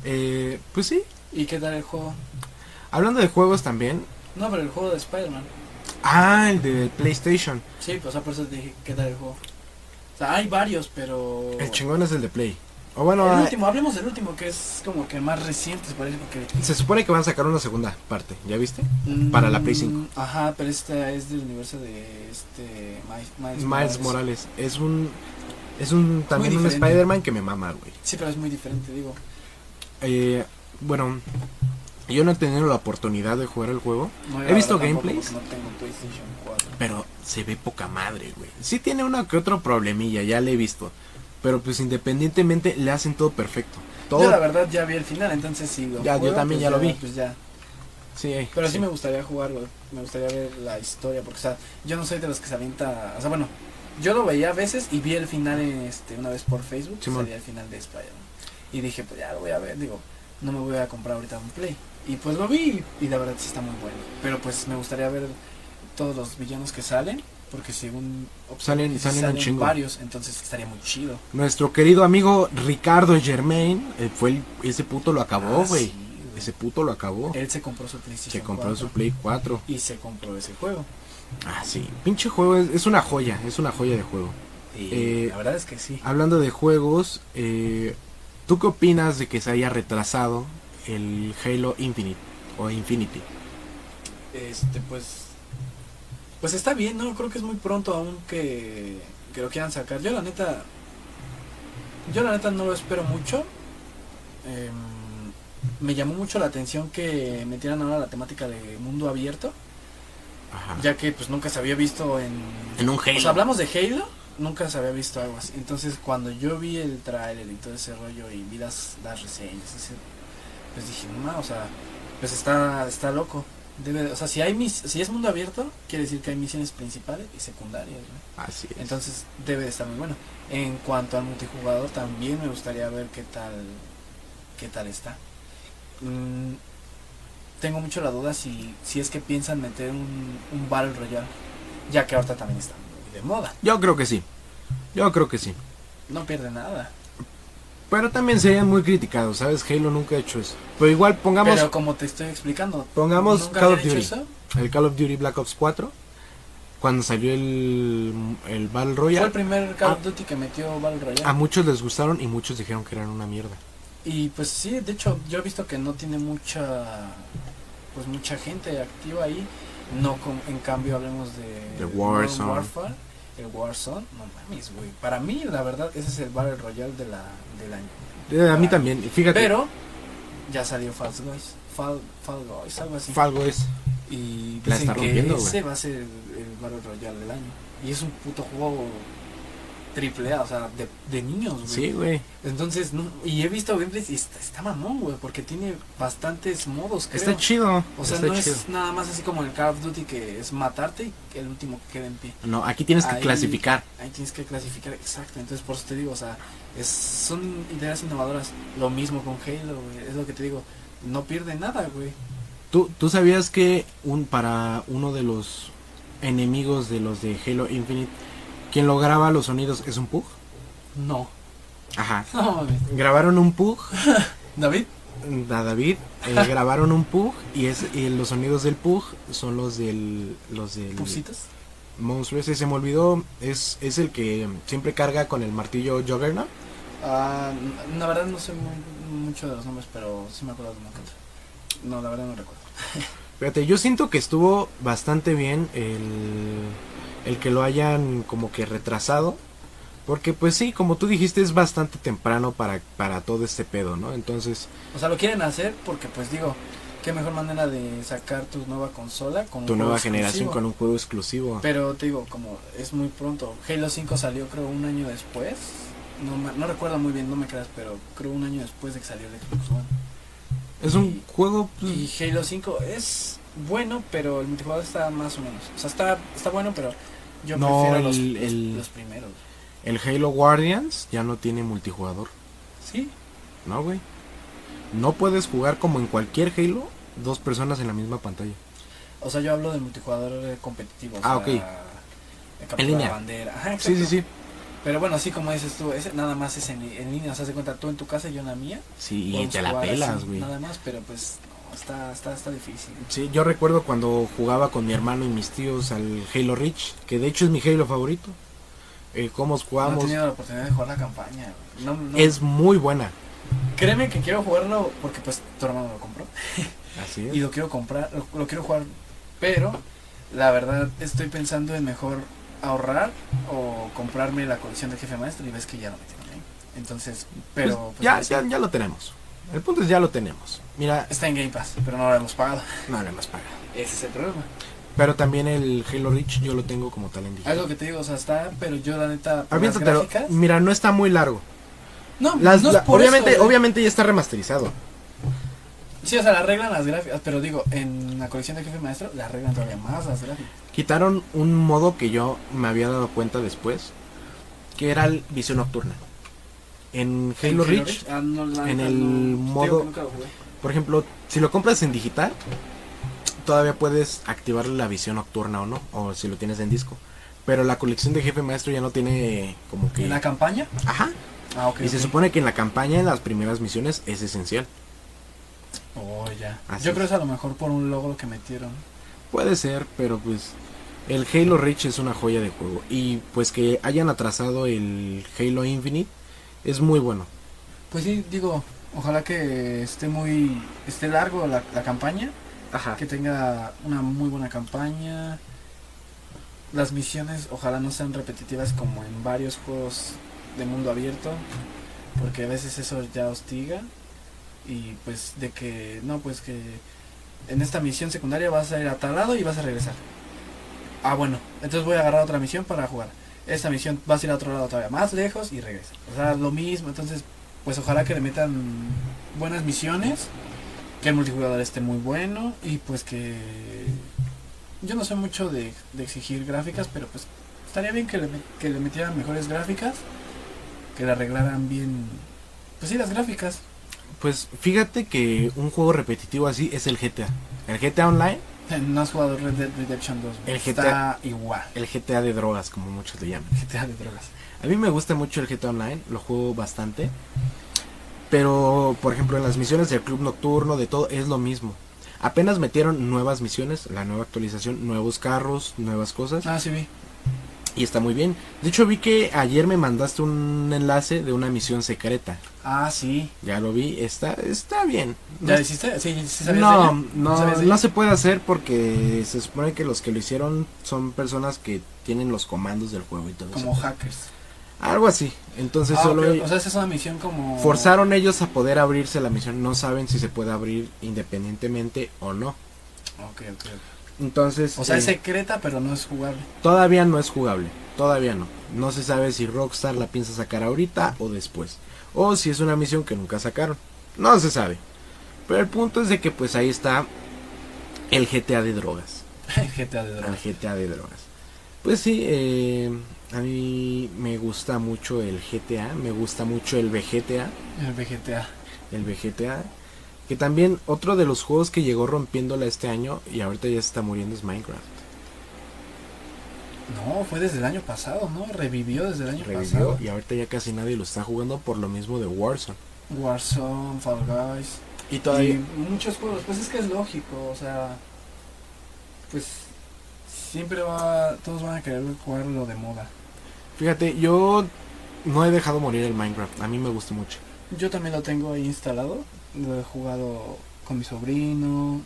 Eh, pues sí. ¿Y qué tal el juego? Hablando de juegos también. No, pero el juego de Spider-Man. Ah, el de PlayStation. Sí, pues ah, por eso te dije, ¿qué tal el juego? O sea, hay varios, pero... El chingón es el de Play. O bueno, el ah, último, hablemos del último, que es como que más reciente, se parece, porque... se supone que van a sacar una segunda parte. ¿Ya viste? Para la Play 5. Mm, Ajá, pero esta es del universo de este Miles, Miles, Morales. Es un. Es un también un. Spider-Man que me mama, güey. Sí, pero es muy diferente, digo. Eh, bueno, yo no he tenido la oportunidad de jugar el juego, No, He visto gameplays. No tengo PlayStation 4. pero se ve poca madre, güey. Sí tiene una que otro problemilla, ya le he visto. Pero pues independientemente le hacen todo perfecto. Todo. Yo la verdad ya vi el final, entonces sí. lo Ya, yo también pues ya lo vi. Pues ya. Sí, Pero sí. sí. me gustaría jugarlo, me gustaría ver la historia, porque o sea, yo no soy de los que se avienta, o sea, bueno, yo lo veía a veces y vi el final en este una vez por Facebook, Simón. salía el final de Spider-Man. Y dije, pues ya lo voy a ver, digo, no me voy a comprar ahorita un Play. Y pues lo vi y la verdad sí está muy bueno. Pero pues me gustaría ver todos los villanos que salen, porque según Salen- sí salen un chingo. varios, entonces estaría muy chido. Nuestro querido amigo Ricardo Germain, eh, fue el- ese puto lo acabó, Ah, güey. sí, ese puto lo acabó. Él se compró su PlayStation Se compró 4 su Play 4. y se compró ese juego. Ah, sí. Pinche juego es, es una joya, es una joya de juego. Y Eh, la verdad es que sí. Hablando de juegos, eh, ¿tú qué opinas de que se haya retrasado el Halo Infinite o Infinity? Este, pues. Pues está bien, ¿no? Creo que es muy pronto aún que, que lo quieran sacar. Yo, la neta. Yo, la neta, no lo espero mucho. Em, me llamó mucho la atención que metieran ahora la temática de mundo abierto. Ajá. Ya que, pues, nunca se había visto en. En un Halo. Hablamos de Halo, nunca se había visto algo así. Entonces, cuando yo vi el tráiler y todo ese rollo y vi las, las reseñas, ese- pues dije, no, o sea, pues está, está loco. Debe, o sea, si hay mis, si es mundo abierto, quiere decir que hay misiones principales y secundarias, ¿no? Así es. Entonces debe de estar muy bueno. En cuanto al multijugador, también me gustaría ver qué tal, qué tal está. Mm, tengo mucho la duda si, si es que piensan meter un, un Battle Royale, ya que ahorita también está de moda. Yo creo que sí. Yo creo que sí. No pierde nada. Pero también serían muy criticados, ¿sabes? Halo nunca ha hecho eso. Pero igual pongamos Pero como te estoy explicando, Pongamos ¿nunca Call of Duty. eso? el Call of Duty Black Ops 4. Cuando salió el, el Battle Fue el Royale. primer Call Ah. of Duty que metió Battle Royale. A muchos les gustaron y muchos dijeron que eran una mierda. Y pues sí, de hecho, yo he visto que no tiene mucha pues mucha gente activa ahí. No com- en cambio hablemos de Warzone. Warfare, el Warzone, no mames, güey. Para mí, la verdad, ese es el Battle Royale de la, del año. Eh, a mí también, fíjate. Pero ya salió Fall Guys, Fall, Fall Guys, algo así. Falgo es. y La dicen está que ese va a ser el, el Battle Royale del año. Y es un puto juego triple A, o sea, de, de niños, güey. Sí, güey. Entonces, no, y he visto gameplays y está, está mamón, güey, porque tiene bastantes modos, creo. Está chido. O sea, está no chido. es nada más así como el Call of Duty que es matarte y que el último que quede en pie. No, aquí tienes que clasificar. Ahí tienes que clasificar, exacto. Entonces, por eso te digo, o sea, es, son ideas innovadoras. Lo mismo con Halo, güey. Es lo que te digo. No pierde nada, güey. ¿Tú, ¿Tú sabías que un para uno de los enemigos de los de Halo Infinite, quien lo graba los sonidos es un Pug? No. Ajá. No. Grabaron un Pug David, a David, eh, grabaron un Pug y, es, y los sonidos del Pug son los del los del pusitos. monstruo ese se me olvidó, es, es el que siempre carga con el martillo Juggernaut. Ah, la verdad no sé mu- mucho de los nombres, pero sí me acuerdo de una otra. No, la verdad no recuerdo. Fíjate, yo siento que estuvo bastante bien el, el que lo hayan como que retrasado. Porque pues sí, como tú dijiste, es bastante temprano para, para todo este pedo, ¿no? Entonces, O sea, lo quieren hacer porque, pues digo, qué mejor manera de sacar tu nueva consola con un tu nueva generación exclusivo. con un juego exclusivo. Pero te digo, como es muy pronto. Halo 5 salió creo un año después. No, no recuerdo muy bien, no me creas, pero creo un año después de que salió el Xbox One. es un juego... pues, Y Halo 5 es bueno, pero el multijugador está más o menos. O sea, está, está bueno, pero yo No, prefiero el- los, el- los primeros. el Halo Guardians ya no tiene multijugador, Sí, ¿no, güey? No puedes jugar como en cualquier Halo, dos personas en la misma pantalla. o sea, yo hablo del multijugador eh, competitivo. Ah, sea, ok. captura En línea. de bandera. Ajá, Sí, sí, sí. Pero bueno, así como dices tú, ese nada más es en, en línea. O sea, se cuenta tú en tu casa y yo en la mía. Sí, y te la pelas, güey. Nada más, pero pues está, está, está difícil. Sí, yo recuerdo cuando jugaba con mi hermano y mis tíos al Halo Reach, que de hecho es mi Halo favorito. Eh, cómo No he jugamos. tenido la oportunidad de jugar la campaña. No, no- Es muy buena. Créeme que quiero jugarlo porque pues tu hermano lo compró. Así es. Y lo quiero comprar, lo, lo quiero jugar. Pero la verdad estoy pensando en mejor ahorrar o comprarme la colección del jefe maestro y ves que ya lo metieron ahí. Entonces, pero Pues, pues, ya, ya, ya lo tenemos. El punto es ya lo tenemos. Mira, está en Game Pass, pero no lo hemos pagado. no le hemos pagado. Ese es el problema. Pero también el Halo Reach yo lo tengo como tal en digital. lo que te digo, o sea, está, pero yo la neta, Aviéntatelo. gráficas- Mira, no está muy largo. No, Las- no es la- por obviamente, eso, güey. obviamente ya está remasterizado. Sí, o sea, le arreglan las gráficas, pero digo, en la colección del jefe maestro le arreglan todavía más las gráficas. Quitaron un modo que yo me había dado cuenta después, que era el visión nocturna. En Halo Reach, Ah, no, la en neta, el no, modo- por ejemplo, si lo compras en digital, todavía puedes activar la visión nocturna o no, o si lo tienes en disco. Pero la colección de jefe maestro ya no tiene como que... ¿En la campaña? Ajá. Ah. Y se supone que en la campaña, en las primeras misiones, es esencial. Oh, ya. Así Yo es. creo que es a lo mejor por un logro que metieron. Puede ser, pero pues el Halo Reach es una joya de juego. Y pues que hayan atrasado el Halo Infinite es muy bueno. Pues sí, digo, ojalá que esté muy, esté largo la, la campaña, Ajá. que tenga una muy buena campaña. Las misiones ojalá no sean repetitivas como en varios juegos de mundo abierto, porque a veces eso ya hostiga. Y pues de que, no, pues que en esta misión secundaria vas a ir a tal lado y vas a regresar. Ah, bueno, entonces voy a agarrar otra misión para jugar. Esta misión vas a ir a otro lado todavía más lejos y regresa. O sea, lo mismo, entonces pues ojalá que le metan buenas misiones, que el multijugador esté muy bueno y pues que yo no sé mucho de, exigir gráficas, pero pues estaría bien que le, que le metieran mejores gráficas, que le arreglaran bien, pues sí, las gráficas. Pues fíjate que un juego repetitivo así es el GTA. El GTA Online, No has jugado Red Dead Redemption 2. güey. El GTA. Está igual. el GTA de drogas, como muchos le llaman. GTA de drogas. A mí me gusta mucho el GTA Online, lo juego bastante. Pero, por ejemplo, en las misiones del Club Nocturno, de todo, es lo mismo. Apenas metieron nuevas misiones, la nueva actualización, nuevos carros, nuevas cosas. Ah, sí vi. Y está muy bien. De hecho, vi que ayer me mandaste un enlace de una misión secreta. Ah, sí. Ya lo vi, está, está bien. ¿Ya lo hiciste? Sí, sí sabías de no, no, sabías de no se puede hacer porque se supone que los que lo hicieron son personas que tienen los comandos del juego y todo Como eso. hackers. Algo así. Entonces Ah, solo. O sea, es una misión como... forzaron ellos a poder abrirse la misión. No saben si se puede abrir independientemente o no. Ok, ok. Entonces O sea, eh, es secreta, pero no es jugable. todavía no es jugable. Todavía no. No se sabe si Rockstar la piensa sacar ahorita o después. O si es una misión que nunca sacaron. No se sabe. Pero el punto es de que pues ahí está el GTA de drogas. El GTA de El drogas. GTA de drogas. Pues sí, eh, a mí me gusta mucho el GTA, me gusta mucho el VGTA, El VGTA. el VGTA, que también otro de los juegos que llegó rompiéndola este año y ahorita ya se está muriendo es Minecraft. No, fue desde el año pasado, ¿no? Revivió desde el año Revivió pasado. y ahorita ya casi nadie lo está jugando por lo mismo de Warzone. Warzone, Fall Guys. Y Y muchos juegos, pues es que es lógico, o sea, pues siempre va, todos van a querer jugar lo de moda. Fíjate, yo no he dejado morir el Minecraft, a mí me gusta mucho. Yo también lo tengo ahí instalado, lo he jugado con mi sobrino,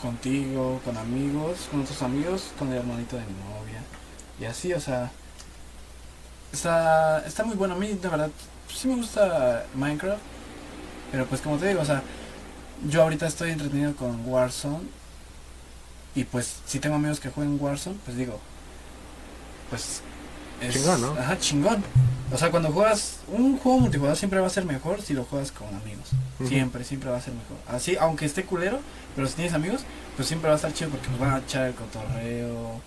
contigo, con amigos, con otros amigos, con el hermanito de mi novia, y así, o sea, está, está muy bueno, a mí de verdad, sí me gusta Minecraft, pero pues como te digo, o sea, yo ahorita estoy entretenido con Warzone, y pues si tengo amigos que juegan Warzone, pues digo, pues... es- Chingón, ¿no? Ajá, chingón. O sea, cuando juegas un juego multijugador siempre va a ser mejor si lo juegas con amigos. Siempre, siempre va a ser mejor. Así, aunque esté culero, pero si tienes amigos, pues siempre va a estar chido porque van a echar el cotorreo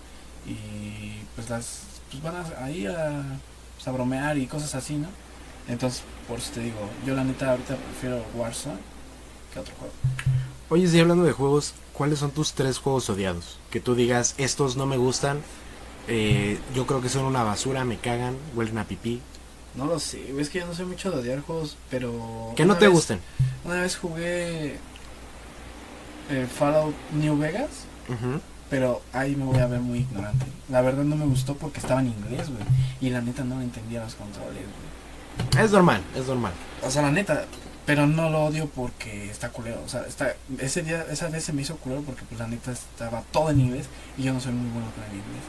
y pues las pues van a, ahí a, pues, a bromear y cosas así, ¿no? Entonces, por eso te digo, yo la neta ahorita prefiero Warzone que otro juego. Oye, si hablando de juegos, ¿cuáles son tus tres juegos odiados? Que tú digas, estos no me gustan, eh, yo creo que son una basura, me cagan, huelen a pipí. No lo sé, es que yo no soy mucho de odiar juegos, pero... Que no te vez- gusten. Una vez jugué eh, Fallout New Vegas, pero ahí me voy a ver muy ignorante. La verdad no me gustó porque estaba en inglés, güey. Y la neta no entendía los controles, güey. Es normal, es normal. O sea, la neta, pero no lo odio porque está culero. O sea, está, ese día, esa vez se me hizo culero porque pues la neta estaba todo en inglés y yo no soy muy bueno con el inglés.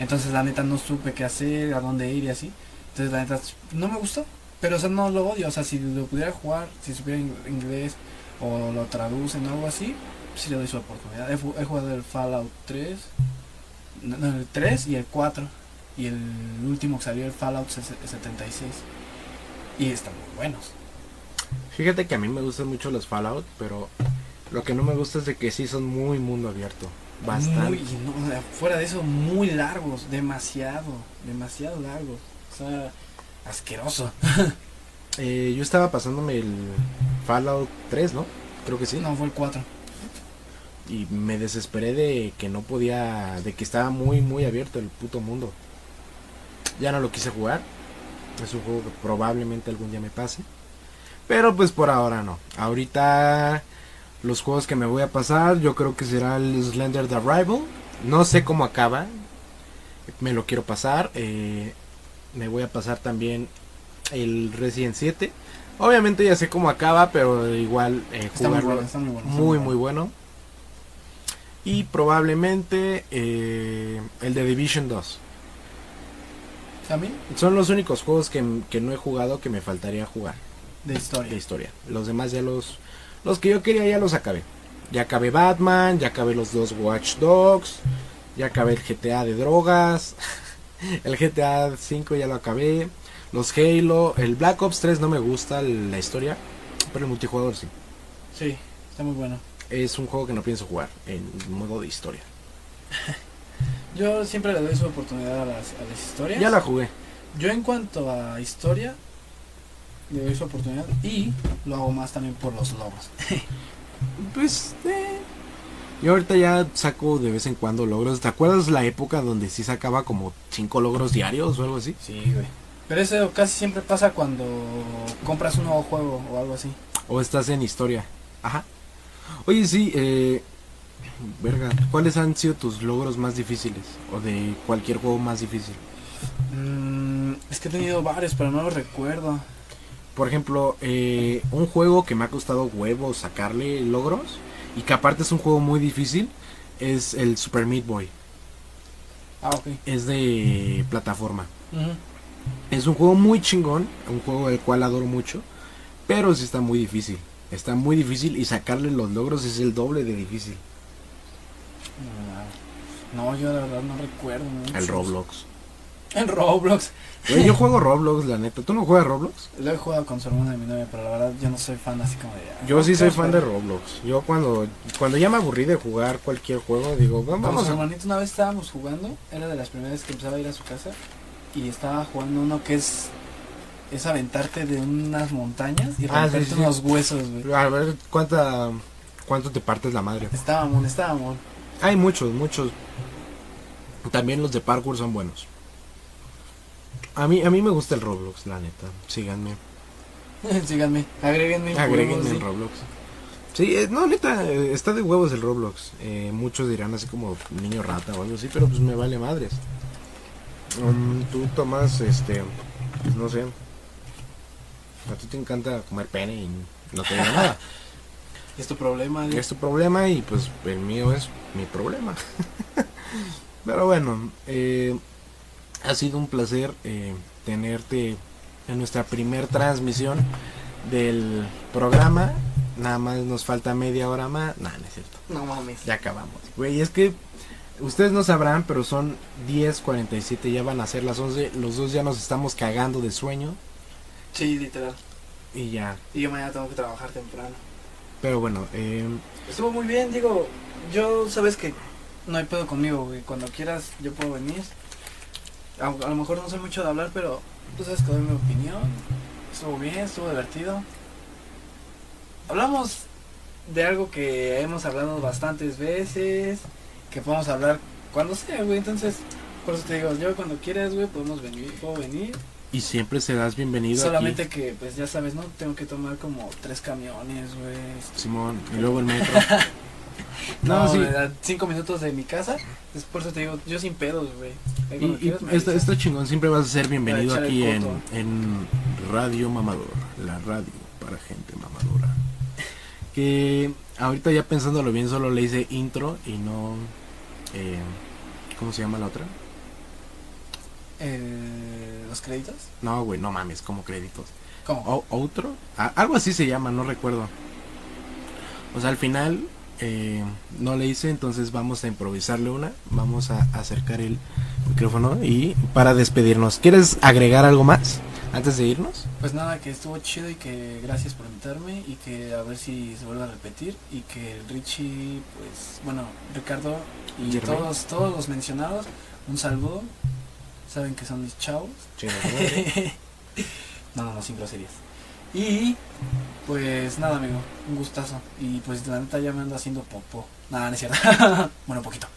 Entonces la neta no supe qué hacer, a dónde ir y así. Entonces la neta no me gustó. Pero o sea, no lo odio. O sea, si lo pudiera jugar, si supiera ing- inglés o lo traducen o algo así, sí le doy su oportunidad. He, jugado el Fallout 3, no, no, el 3 y el 4. Y el último que salió, el Fallout ses- 76. Y están muy buenos. Fíjate que a mí me gustan mucho los Fallout, pero lo que no me gusta es de que sí son muy mundo abierto. Bastante. Muy, no, fuera de eso, muy largos, demasiado, demasiado largos. O sea, asqueroso. Eh, yo estaba pasándome el Fallout 3, ¿no? Creo que sí. No, fue el 4. Y me desesperé de que no podía, de que estaba muy, muy abierto el puto mundo. Ya no lo quise jugar. Es un juego que probablemente algún día me pase. Pero pues por ahora no. Ahorita los juegos que me voy a pasar, yo creo que será el Slender The Arrival. No sé cómo acaba. Me lo quiero pasar. eh, me voy a pasar también el Resident 7. Obviamente ya sé cómo acaba, pero igual eh, Está muy bueno, está muy bueno. muy muy bueno. Y probablemente eh, el de Division 2. ¿A mí? Son los únicos juegos que, que no he jugado que me faltaría jugar De historia. de historia. Los demás ya los... Los que yo quería ya los acabé. Ya acabé Batman, ya acabé los dos Watch Dogs, ya acabé el GTA de drogas, el GTA 5 ya lo acabé, los Halo, el Black Ops 3 no me gusta la historia, pero el multijugador sí. Sí, está muy bueno. Es un juego que no pienso jugar en modo de historia. Yo siempre le doy su oportunidad a las, a las historias. Ya la jugué. Yo en cuanto a historia, le doy su oportunidad y lo hago más también por los logros. Pues, eh. Yo ahorita ya saco de vez en cuando logros. ¿Te acuerdas la época donde sí sacaba como 5 logros diarios o algo así? Sí, güey. Pero eso casi siempre pasa cuando compras un nuevo juego o algo así. O estás en historia. Ajá. Oye, sí, eh. Verga, ¿cuáles han sido tus logros más difíciles? O de cualquier juego más difícil. Mm, es que he tenido varios, pero no los recuerdo. Por ejemplo, eh, un juego que me ha costado huevos sacarle logros. Y que aparte es un juego muy difícil. Es el Super Meat Boy. Ah, ok. Es de plataforma. Es un juego muy chingón, un juego del cual adoro mucho, pero sí está muy difícil. Está muy difícil y sacarle los logros es el doble de difícil. No, yo la verdad no recuerdo. muchos. El Roblox. El Roblox. Güey, yo juego Roblox, la neta. ¿Tú no juegas Roblox? Lo he jugado con su hermana de mi novia, pero la verdad yo no soy fan así como de. ah, Yo sí ¿qué soy fan de? Roblox. Yo cuando cuando ya me aburrí de jugar cualquier juego, digo, "Va- Con vamos su a... hermanito una vez estábamos jugando, era de las primeras que empezaba a ir a su casa y estaba jugando uno que es es aventarte de unas montañas y Ah, sí, romperte sí, sí. unos huesos, güey. A ver cuánta cuánto te partes la madre. Estaba mon. Hay muchos, muchos. También los de parkour son buenos. A mí a mí me gusta el Roblox, la neta. Síganme. Síganme, agréguenme. en Agréguenme en. Roblox. Sí, eh, no, neta, eh, está de huevos el Roblox. Eh, muchos dirán así como niño rata o algo así, pero pues me vale madres. Um, tú tomas, este, pues, no sé. A ti te encanta comer pene y no te digo nada. Es tu problema, güey. Es tu problema y pues el mío es mi problema. Pero bueno, eh, ha sido un placer eh, tenerte en nuestra primer transmisión del programa. Nada más nos falta media hora más. Nada, no es cierto. No mames. Ya acabamos. Güey, es que ustedes no sabrán, pero son 10.47, ya van a ser las 11. Los dos ya nos estamos cagando de sueño Sí, literal. y ya. Y yo mañana tengo que trabajar temprano. Pero bueno, eh, Estuvo muy bien, digo, yo sabes que no hay pedo conmigo, güey. Cuando quieras yo puedo venir. A, a lo mejor no sé mucho de hablar, pero tú sabes que doy mi opinión. Estuvo bien, estuvo divertido. Hablamos de algo que hemos hablado bastantes veces, que podemos hablar cuando sea, güey. Entonces, por eso te digo, yo cuando quieras, güey, podemos venir, puedo venir. y siempre serás bienvenido. aquí. Solamente que, pues ya sabes, ¿no? Tengo que tomar como tres camiones, güey. Simón, y luego el metro. no, No, sí. cinco minutos de mi casa. Es por eso te digo, yo sin pedos, güey. Está, está chingón, siempre vas a ser bienvenido aquí en, en Radio Mamador, la radio para gente mamadora. Que ahorita ya pensándolo bien, solo le hice intro y no. eh, ¿Cómo se llama la otra? Eh, ¿Los créditos? No, güey, no mames, como créditos. ¿Cómo? O, ¿Outro? Ah, algo así se llama, no recuerdo. O sea, al final eh, no le hice, entonces vamos a improvisarle una. Vamos a acercar el micrófono y para despedirnos. ¿Quieres agregar algo más antes de irnos? Pues nada, que estuvo chido y que gracias por invitarme y que a ver si se vuelve a repetir y que Richie, pues, bueno, Ricardo y todos, todos los mencionados, un saludo. Saben que son mis chavos. no, no, no, sin groserías. Y pues nada, amigo, un gustazo. Y pues la neta ya me ando haciendo popó. Nada, no es cierto. bueno, un poquito.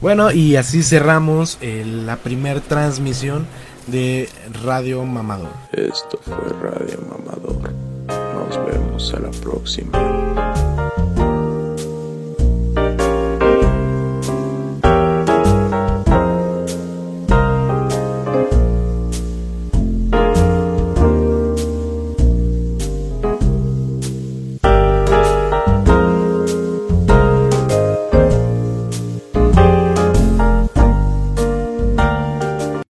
Bueno, y así cerramos eh, la primer transmisión de Radio Mamador. Esto fue Radio Mamador. Nos vemos a la próxima.